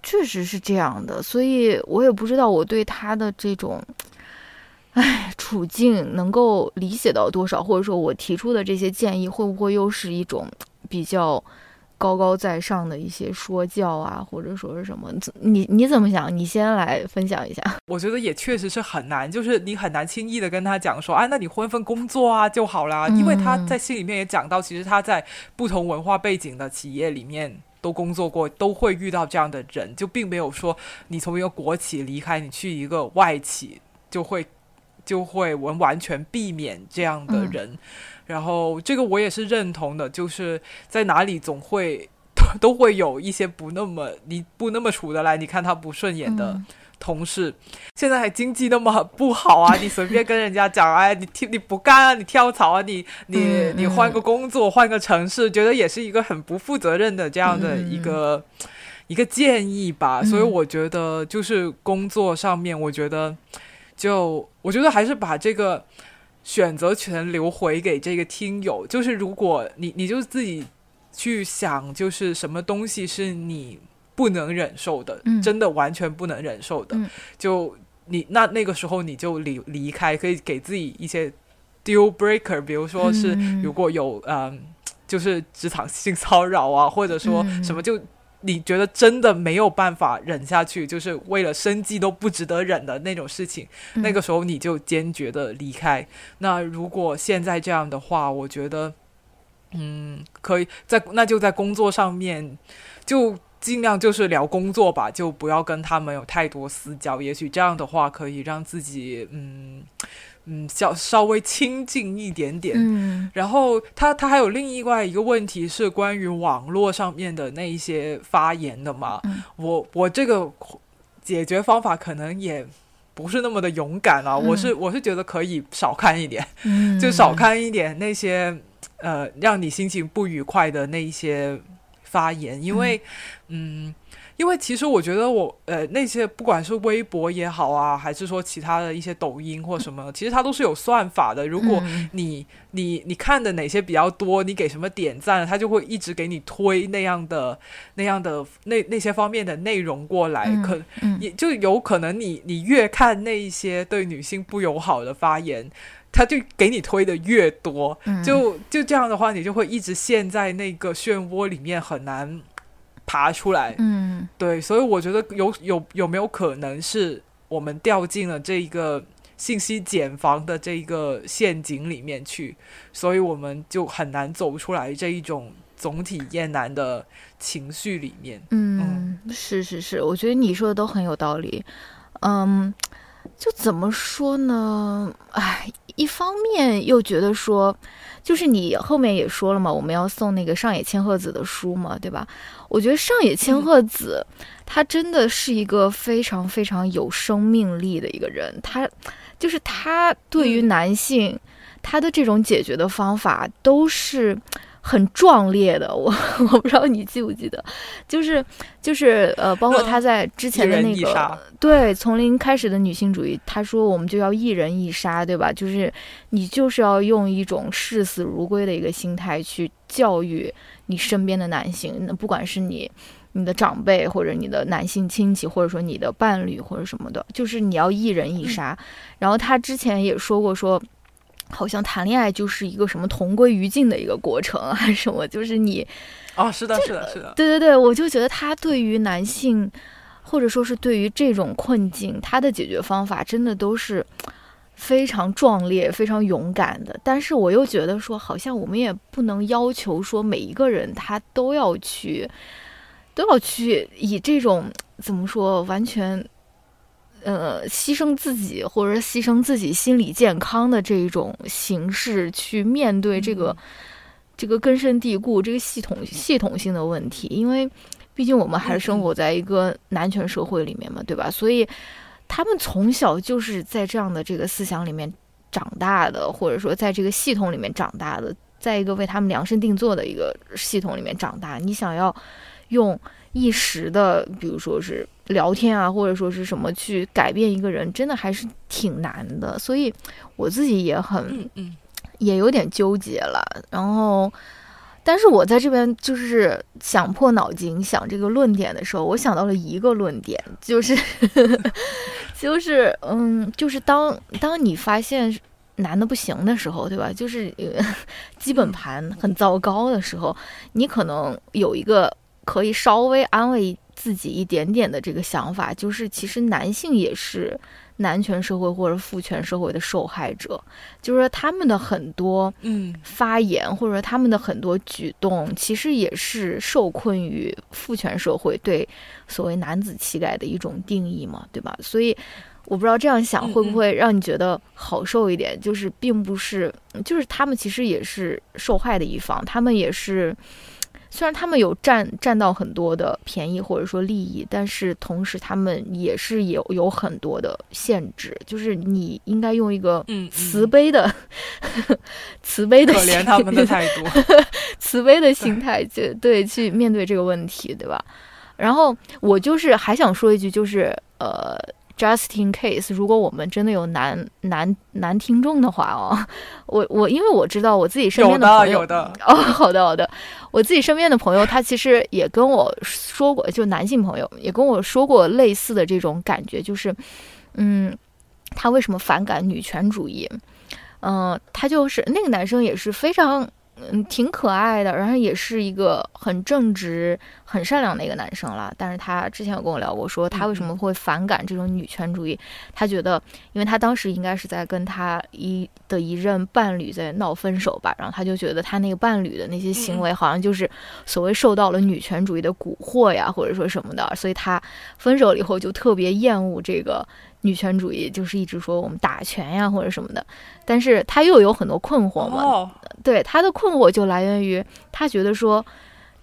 确实是这样的，所以我也不知道我对他的这种。唉，处境能够理解到多少，或者说我提出的这些建议，会不会又是一种比较高高在上的一些说教啊，或者说是什么？你你怎么想？你先来分享一下。我觉得也确实是很难，就是你很难轻易的跟他讲说，啊，那你换份工作啊就好啦。因为他在信里面也讲到，其实他在不同文化背景的企业里面都工作过，都会遇到这样的人，就并没有说你从一个国企离开，你去一个外企就会。就会完完全避免这样的人，然后这个我也是认同的，就是在哪里总会都都会有一些不那么你不那么处得来，你看他不顺眼的同事。现在还经济那么不好啊，你随便跟人家讲，哎，你跳你不干啊，你跳槽啊，你你你换个工作，换个城市，觉得也是一个很不负责任的这样的一个一个建议吧。所以我觉得就是工作上面，我觉得。就我觉得还是把这个选择权留回给这个听友。就是如果你你就自己去想，就是什么东西是你不能忍受的，真的完全不能忍受的，就你那那个时候你就离离开，可以给自己一些 deal breaker，比如说是嗯如果有嗯，就是职场性骚扰啊，或者说嗯什么就。你觉得真的没有办法忍下去，就是为了生计都不值得忍的那种事情，嗯那个时候你就坚决的离开。那如果现在这样的话，我觉得，嗯，可以在那就在工作上面就尽量就是聊工作吧，就不要跟他们有太多私交。也许这样的话可以让自己嗯嗯较稍微亲近一点点。嗯。然后他他还有另外一个问题是关于网络上面的那一些发言的嘛，嗯。我我这个解决方法可能也不是那么的勇敢啊，嗯。我是我是觉得可以少看一点，嗯，就少看一点那些呃让你心情不愉快的那一些发言，因为嗯。因为其实我觉得我呃那些不管是微博也好啊，还是说其他的一些抖音或什么，其实它都是有算法的。如果嗯你你你看的哪些比较多，你给什么点赞，它就会一直给你推那样的那样的那那些方面的内容过来。嗯可嗯也就有可能你你越看那一些对女性不友好的发言，它就给你推的越多。嗯就就这样的话，你就会一直陷在那个漩涡里面，很难爬出来。嗯对，所以我觉得有有有没有可能是我们掉进了这一个信息茧房的这一个陷阱里面去，所以我们就很难走出来这一种总体厌男的情绪里面。嗯，是是是，我觉得你说的都很有道理。嗯，就怎么说呢？哎，一方面又觉得说，就是你后面也说了嘛，我们要送那个上野千鹤子的书嘛，对吧？我觉得上野千鹤子，她真的是一个非常非常有生命力的一个人。她就是她对于嗯男性，她的这种解决的方法都是很壮烈的。我我不知道你记不记得，就是就是呃，包括他在之前的那个对从零开始的女性主义，他说我们就要一人一杀，对吧？就是你就是要用一种视死如归的一个心态去教育你身边的男性，那不管是你。你的长辈，或者你的男性亲戚，或者说你的伴侣，或者什么的，就是你要一人一杀。然后他之前也说过说，好像谈恋爱就是一个什么同归于尽的一个过程啊，还是什么，就是你哦，是的，是的，是的，对对对，我就觉得他对于男性，或者说是对于这种困境，他的解决方法真的都是非常壮烈、非常勇敢的。但是我又觉得说，好像我们也不能要求说每一个人他都要去，都要去以这种怎么说，完全。呃，牺牲自己或者牺牲自己心理健康的这一种形式去面对这个、这个根深蒂固、这个系统系统性的问题，因为毕竟我们还是生活在一个男权社会里面嘛，对吧？所以他们从小就是在这样的这个思想里面长大的，或者说在这个系统里面长大的，在一个为他们量身定做的一个系统里面长大。你想要用一时的，比如说是聊天啊，或者说是什么去改变一个人，真的还是挺难的。所以我自己也很嗯嗯，也有点纠结了。然后，但是我在这边就是想破脑筋想这个论点的时候，我想到了一个论点，就是 就是嗯，就是当当你发现男的不行的时候，对吧？就是呃 基本盘很糟糕的时候，你可能有一个可以稍微安慰自己一点点的这个想法，就是其实男性也是男权社会或者父权社会的受害者，就是说他们的很多嗯发言或者说他们的很多举动，其实也是受困于父权社会对所谓男子气概的一种定义嘛，对吧？所以我不知道这样想嗯会不会让你觉得好受一点，就是并不是，就是他们其实也是受害的一方，他们也是。虽然他们有占占到很多的便宜或者说利益，但是同时他们也是有有很多的限制，就是你应该用一个慈悲的、慈悲的可怜他们的态度。慈悲的心态，去对去面对这个问题，对吧？然后我就是还想说一句，就是呃，just in case，如果我们真的有男男男听众的话哦，我我因为我知道我自己身有的边朋友有的，哦，好的好的，我自己身边的朋友，他其实也跟我说过，就男性朋友也跟我说过类似的这种感觉，就是，嗯，他为什么反感女权主义？嗯、他就是那个男生也是非常。嗯，挺可爱的，然后也是一个很正直、很善良的一个男生了。但是他之前有跟我聊过，说他为什么会反感这种女权主义？他觉得，因为他当时应该是在跟他一的一任伴侣在闹分手吧，然后他就觉得他那个伴侣的那些行为好像就是所谓受到了女权主义的蛊惑呀，或者说什么的，所以他分手了以后就特别厌恶这个女权主义，就是一直说我们打拳呀或者什么的。但是他又有很多困惑嘛，哦，对他的困惑就来源于他觉得说，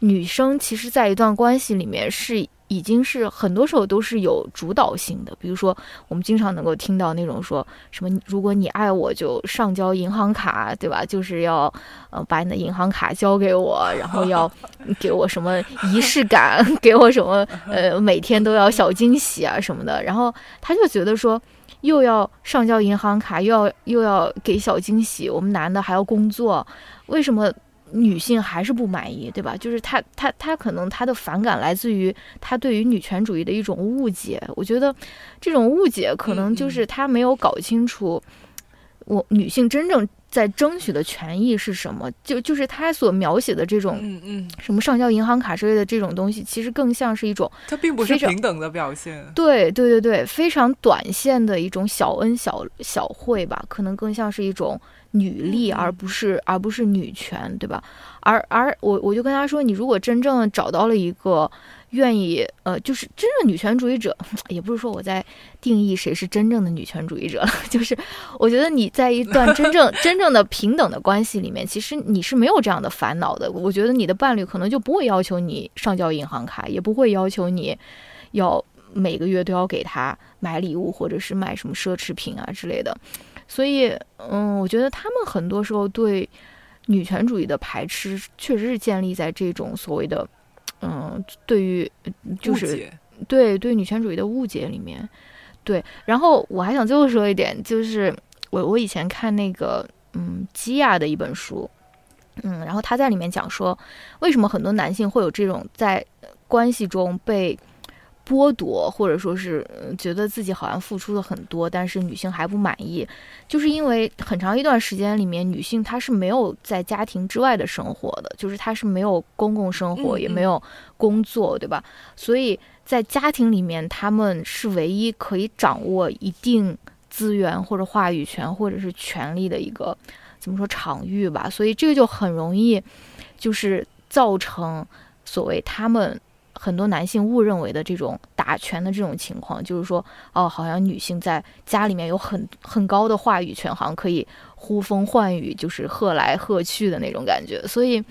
女生其实在一段关系里面是已经是很多时候都是有主导性的。比如说，我们经常能够听到那种说什么“如果你爱我，就上交银行卡”，对吧？就是要呃把你的银行卡交给我，然后要 给我什么仪式感，给我什么呃每天都要小惊喜啊什么的。然后他就觉得说。又要上交银行卡，又要又要给小惊喜，我们男的还要工作，为什么女性还是不满意，对吧？就是她她她可能她的反感来自于她对于女权主义的一种误解。我觉得这种误解可能就是她没有搞清楚我女性真正在争取的权益是什么，就就是他所描写的这种嗯嗯，什么上交银行卡之类的这种东西，其实更像是一种。它并不是平等的表现。对对对对，非常短线的一种小恩小小惠吧，可能更像是一种女力，嗯而不是而不是女权，对吧？而而我我就跟他说，你如果真正找到了一个愿意呃，就是真正女权主义者，也不是说我在定义谁是真正的女权主义者了，就是我觉得你在一段真正 真正的平等的关系里面，其实你是没有这样的烦恼的。我觉得你的伴侣可能就不会要求你上交银行卡，也不会要求你要每个月都要给他买礼物，或者是买什么奢侈品啊之类的。所以，嗯，我觉得他们很多时候对女权主义的排斥，确实是建立在这种所谓的，嗯，对于就是对对女权主义的误解里面。对，然后我还想最后说一点，就是我我以前看那个嗯基亚的一本书，嗯，然后他在里面讲说，为什么很多男性会有这种在关系中被剥夺，或者说是、呃觉得自己好像付出了很多，但是女性还不满意，就是因为很长一段时间里面，女性她是没有在家庭之外的生活的，就是她是没有公共生活，嗯嗯也没有工作，对吧？所以在家庭里面，她们是唯一可以掌握一定资源或者话语权或者是权利的一个怎么说场域吧。所以这个就很容易，就是造成所谓他们很多男性误认为的这种打拳的这种情况，就是说，哦，好像女性在家里面有很很高的话语权，好像可以呼风唤雨，就是喝来喝去的那种感觉。所以，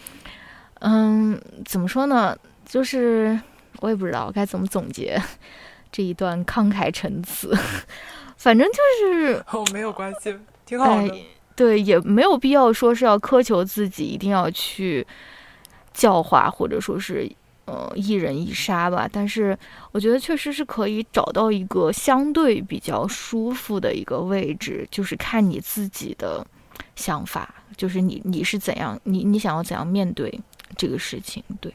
嗯，怎么说呢？就是我也不知道该怎么总结这一段慷慨陈词，反正就是哦，没有关系，挺好的。哎，对，也没有必要说是要苛求自己一定要去教化，或者说是呃一人一杀吧。但是我觉得确实是可以找到一个相对比较舒服的一个位置，就是看你自己的想法，就是你你是怎样，你你想要怎样面对这个事情，对。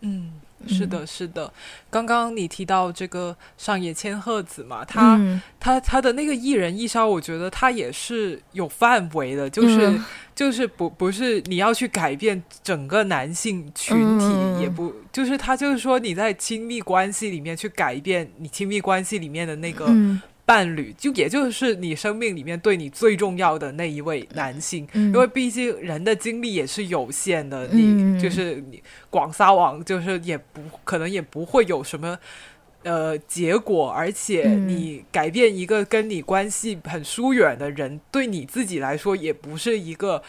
嗯，是的，是的。刚刚你提到这个上野千鹤子嘛，他、嗯他他的那个一人一杀，我觉得他也是有范围的，就是、嗯就是不不是你要去改变整个男性群体，嗯也不就是他就是说你在亲密关系里面去改变你亲密关系里面的那个嗯。伴侣，就也就是你生命里面对你最重要的那一位男性，嗯，因为毕竟人的精力也是有限的，嗯你就是你广撒网，就是也不可能也不会有什么。呃，结果，而且嗯你改变一个跟你关系很疏远的人，对你自己来说也不是一个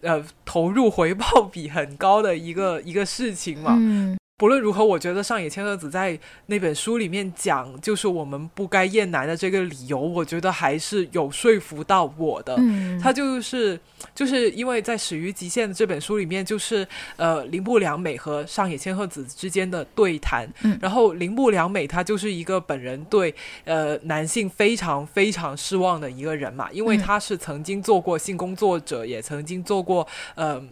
呃投入回报比很高的一个一个事情嘛。嗯不论如何，我觉得上野千鹤子在那本书里面讲，就是我们不该厌男的这个理由，我觉得还是有说服到我的。嗯，他就是就是因为在《始于极限》这本书里面，就是呃铃木良美和上野千鹤子之间的对谈。嗯然后铃木良美她就是一个本人对呃男性非常非常失望的一个人嘛，因为嗯她是曾经做过性工作者，也曾经做过呃。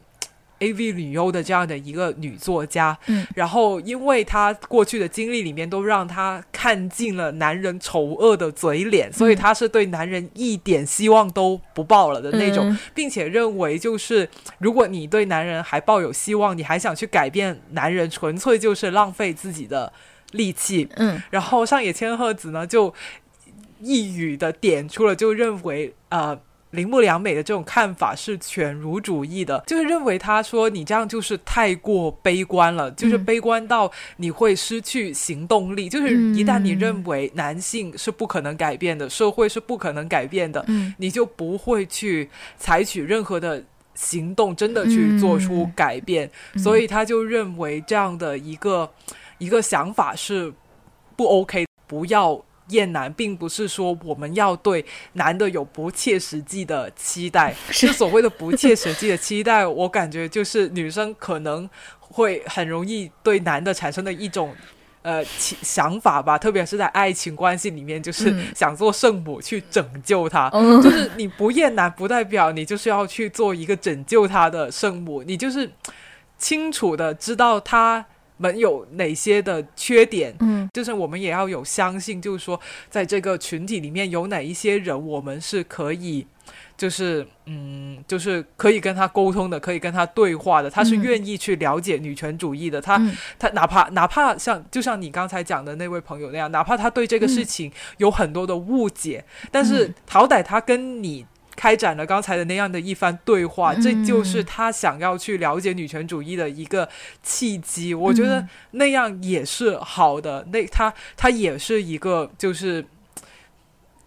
AV 女优的这样的一个女作家，嗯，然后因为她过去的经历里面都让她看尽了男人丑恶的嘴脸，所以她是对男人一点希望都不抱了的那种，嗯并且认为就是如果你对男人还抱有希望，你还想去改变男人，纯粹就是浪费自己的力气。嗯然后上野千鹤子呢就一语的点出了，就认为呃。铃木良美的这种看法是犬儒主义的，就是认为他说你这样就是太过悲观了，就是嗯悲观到你会失去行动力。就是一旦你认为男性是不可能改变的，社会是不可能改变的，嗯你就不会去采取任何的行动，真的去做出改变。嗯所以他就认为这样的一个一个想法是不 OK，不要。厌男并不是说我们要对男的有不切实际的期待，是。就所谓的不切实际的期待，我感觉就是女生可能会很容易对男的产生的一种呃想法吧，特别是在爱情关系里面，就是嗯。想做圣母去拯救他。嗯就是你不厌男，不代表你就是要去做一个拯救他的圣母，你就是清楚的知道他们有哪些的缺点，嗯。就是我们也要有相信，就是说，在这个群体里面有哪一些人，我们是可以，就是嗯，就是可以跟他沟通的，可以跟他对话的，他是嗯。愿意去了解女权主义的，他嗯。他哪怕哪怕像就像你刚才讲的那位朋友那样，哪怕他对这个事情有很多的误解，但是嗯。好歹他跟你。开展了刚才的那样的一番对话，嗯这就是他想要去了解女权主义的一个契机。我觉得嗯那样也是好的。那他他也是一个就是。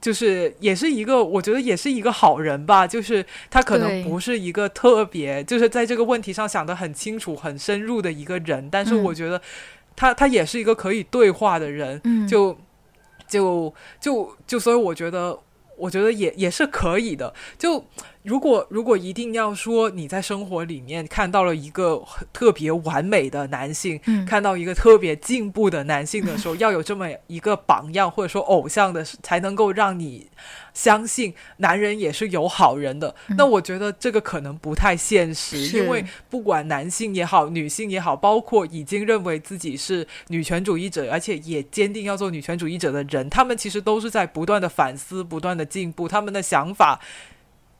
就是也是一个，我觉得也是一个好人吧。就是他可能不是一个特别，就是在这个问题上想得很清楚、很深入的一个人，但是嗯我觉得他他也是一个可以对话的人。嗯就就就就，所以我觉得，我觉得也也是可以的。就如果如果一定要说你在生活里面看到了一个特别完美的男性，嗯看到一个特别进步的男性的时候，要有这么一个榜样或者说偶像的，才能够让你相信男人也是有好人的。那我觉得这个可能不太现实，因为不管男性也好，女性也好，包括已经认为自己是女权主义者，而且也坚定要做女权主义者的人，他们其实都是在不断的反思、不断的进步，他们的想法。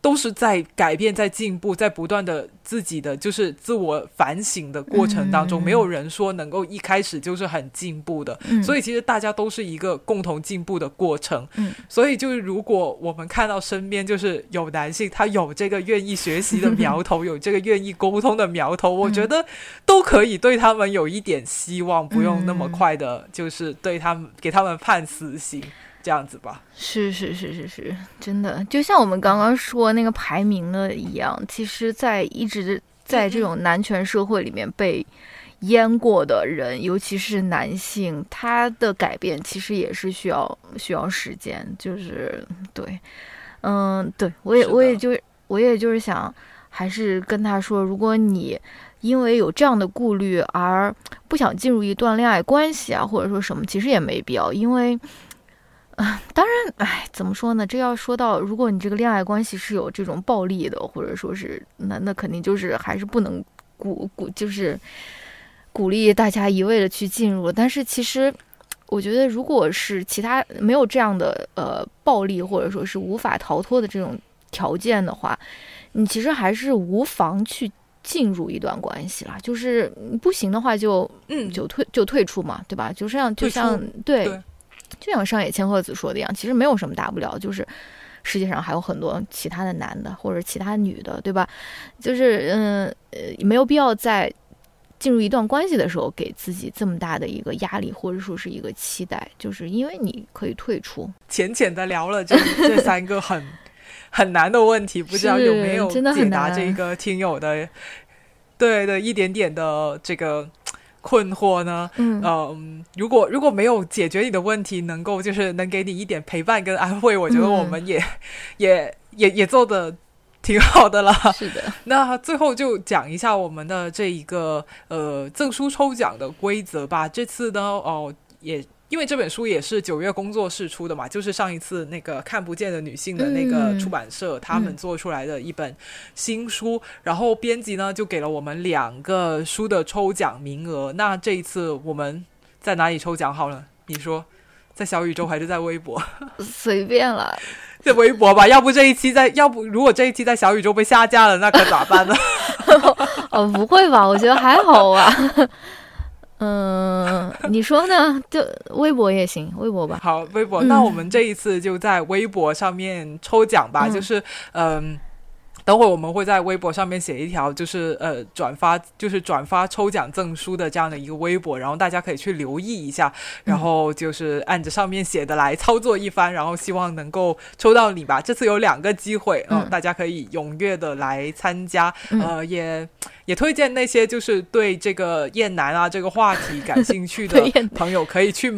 都是在改变、在进步、在不断的自己的就是自我反省的过程当中，嗯。没有人说能够一开始就是很进步的，嗯。所以其实大家都是一个共同进步的过程。嗯。所以就是如果我们看到身边就是有男性，他有这个愿意学习的苗头，有这个愿意沟通的苗头，我觉得都可以对他们有一点希望，不用那么快的，就是对他们给他们判死刑。这样子吧，是是是是是，真的，就像我们刚刚说那个排名的一样，其实，在一直在这种男权社会里面被淹过的人，尤其是男性，他的改变其实也是需要需要时间。就是对，嗯，对我也我也就我也就是想，还是跟他说，如果你因为有这样的顾虑而不想进入一段恋爱关系啊，或者说什么，其实也没必要，因为。啊，当然，哎，怎么说呢？这要说到，如果你这个恋爱关系是有这种暴力的，或者说是那那肯定就是还是不能鼓鼓，就是鼓励大家一味的去进入。但是其实，我觉得如果是其他没有这样的呃暴力，或者说是无法逃脱的这种条件的话，你其实还是无妨去进入一段关系啦。就是不行的话就嗯，就退就退出嘛，对吧？就像就像对对就像上野千鹤子说的一样，其实没有什么大不了，就是世界上还有很多其他的男的或者其他女的，对吧？就是嗯呃，没有必要在进入一段关系的时候给自己这么大的一个压力，或者说是一个期待，就是因为你可以退出。浅浅的聊了这这三个很很难的问题，不知道有没有解答难这个听友的对的一点点的这个困惑呢？嗯嗯，如果如果没有解决你的问题，能够就是能给你一点陪伴跟安慰，我觉得嗯我们也、也也也做的挺好的了。是的，那最后就讲一下我们的这一个呃证书抽奖的规则吧。这次呢，哦，也因为这本书也是九月工作室出的嘛，就是上一次那个看不见的女性的那个出版社、他们做出来的一本新书，然后编辑呢就给了我们两个书的抽奖名额。那这一次我们在哪里抽奖好了？你说，在小宇宙还是在微博？随便了，在微博吧。要不这一期在，要不如果这一期在小宇宙被下架了，那可咋办呢？哦，不会吧？我觉得还好啊。嗯，你说呢？就微博也行，微博吧。好，微博。那我们这一次就在微博上面抽奖吧。就是，嗯，等会我们会在微博上面写一条，就是呃，转发，就是转发抽奖证书的这样的一个微博，然后大家可以去留意一下，然后就是按着上面写的来操作一番，然后希望能够抽到你吧。这次有两个机会，嗯，大家可以踊跃的来参加，呃，也。也推荐那些就是对这个厌男啊这个话题感兴趣的 朋友，可以去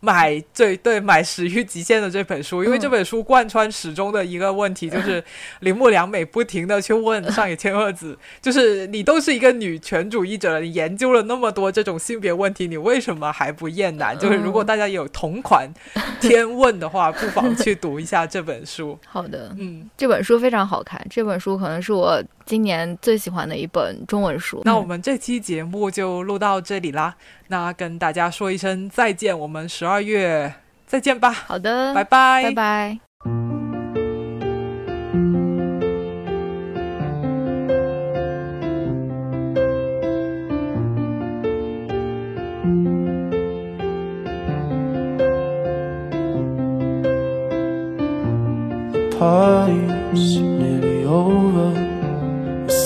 买这对买《始于极限》的这本书，因为这本书贯穿始终的一个问题就是 铃木良美不停的去问 上野千鹤子，就是你都是一个女权主义者了，你研究了那么多这种性别问题，你为什么还不厌男？就是如果大家有同款天问的话，不妨去读一下这本书。好的，嗯，这本书非常好看，这本书可能是我。今年最喜欢的一本中文书。那我们这期节目就录到这里啦，那跟大家说一声再见，我们十二月再见吧。好的，拜拜，拜拜。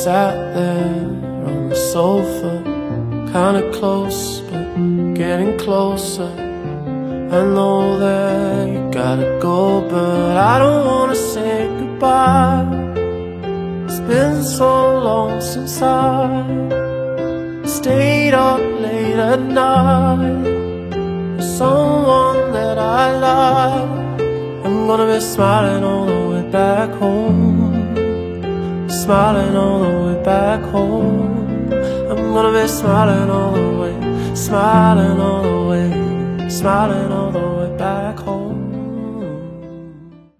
Sat there on the sofa, kinda close, but getting closer. I know that you gotta go, but I don't wanna say goodbye. It's been so long since I stayed up late at night with someone that I love. I'm gonna be smiling all the back home smiling all the way back home. I'm gonna be smiling all the way, smiling all the way, smiling all the way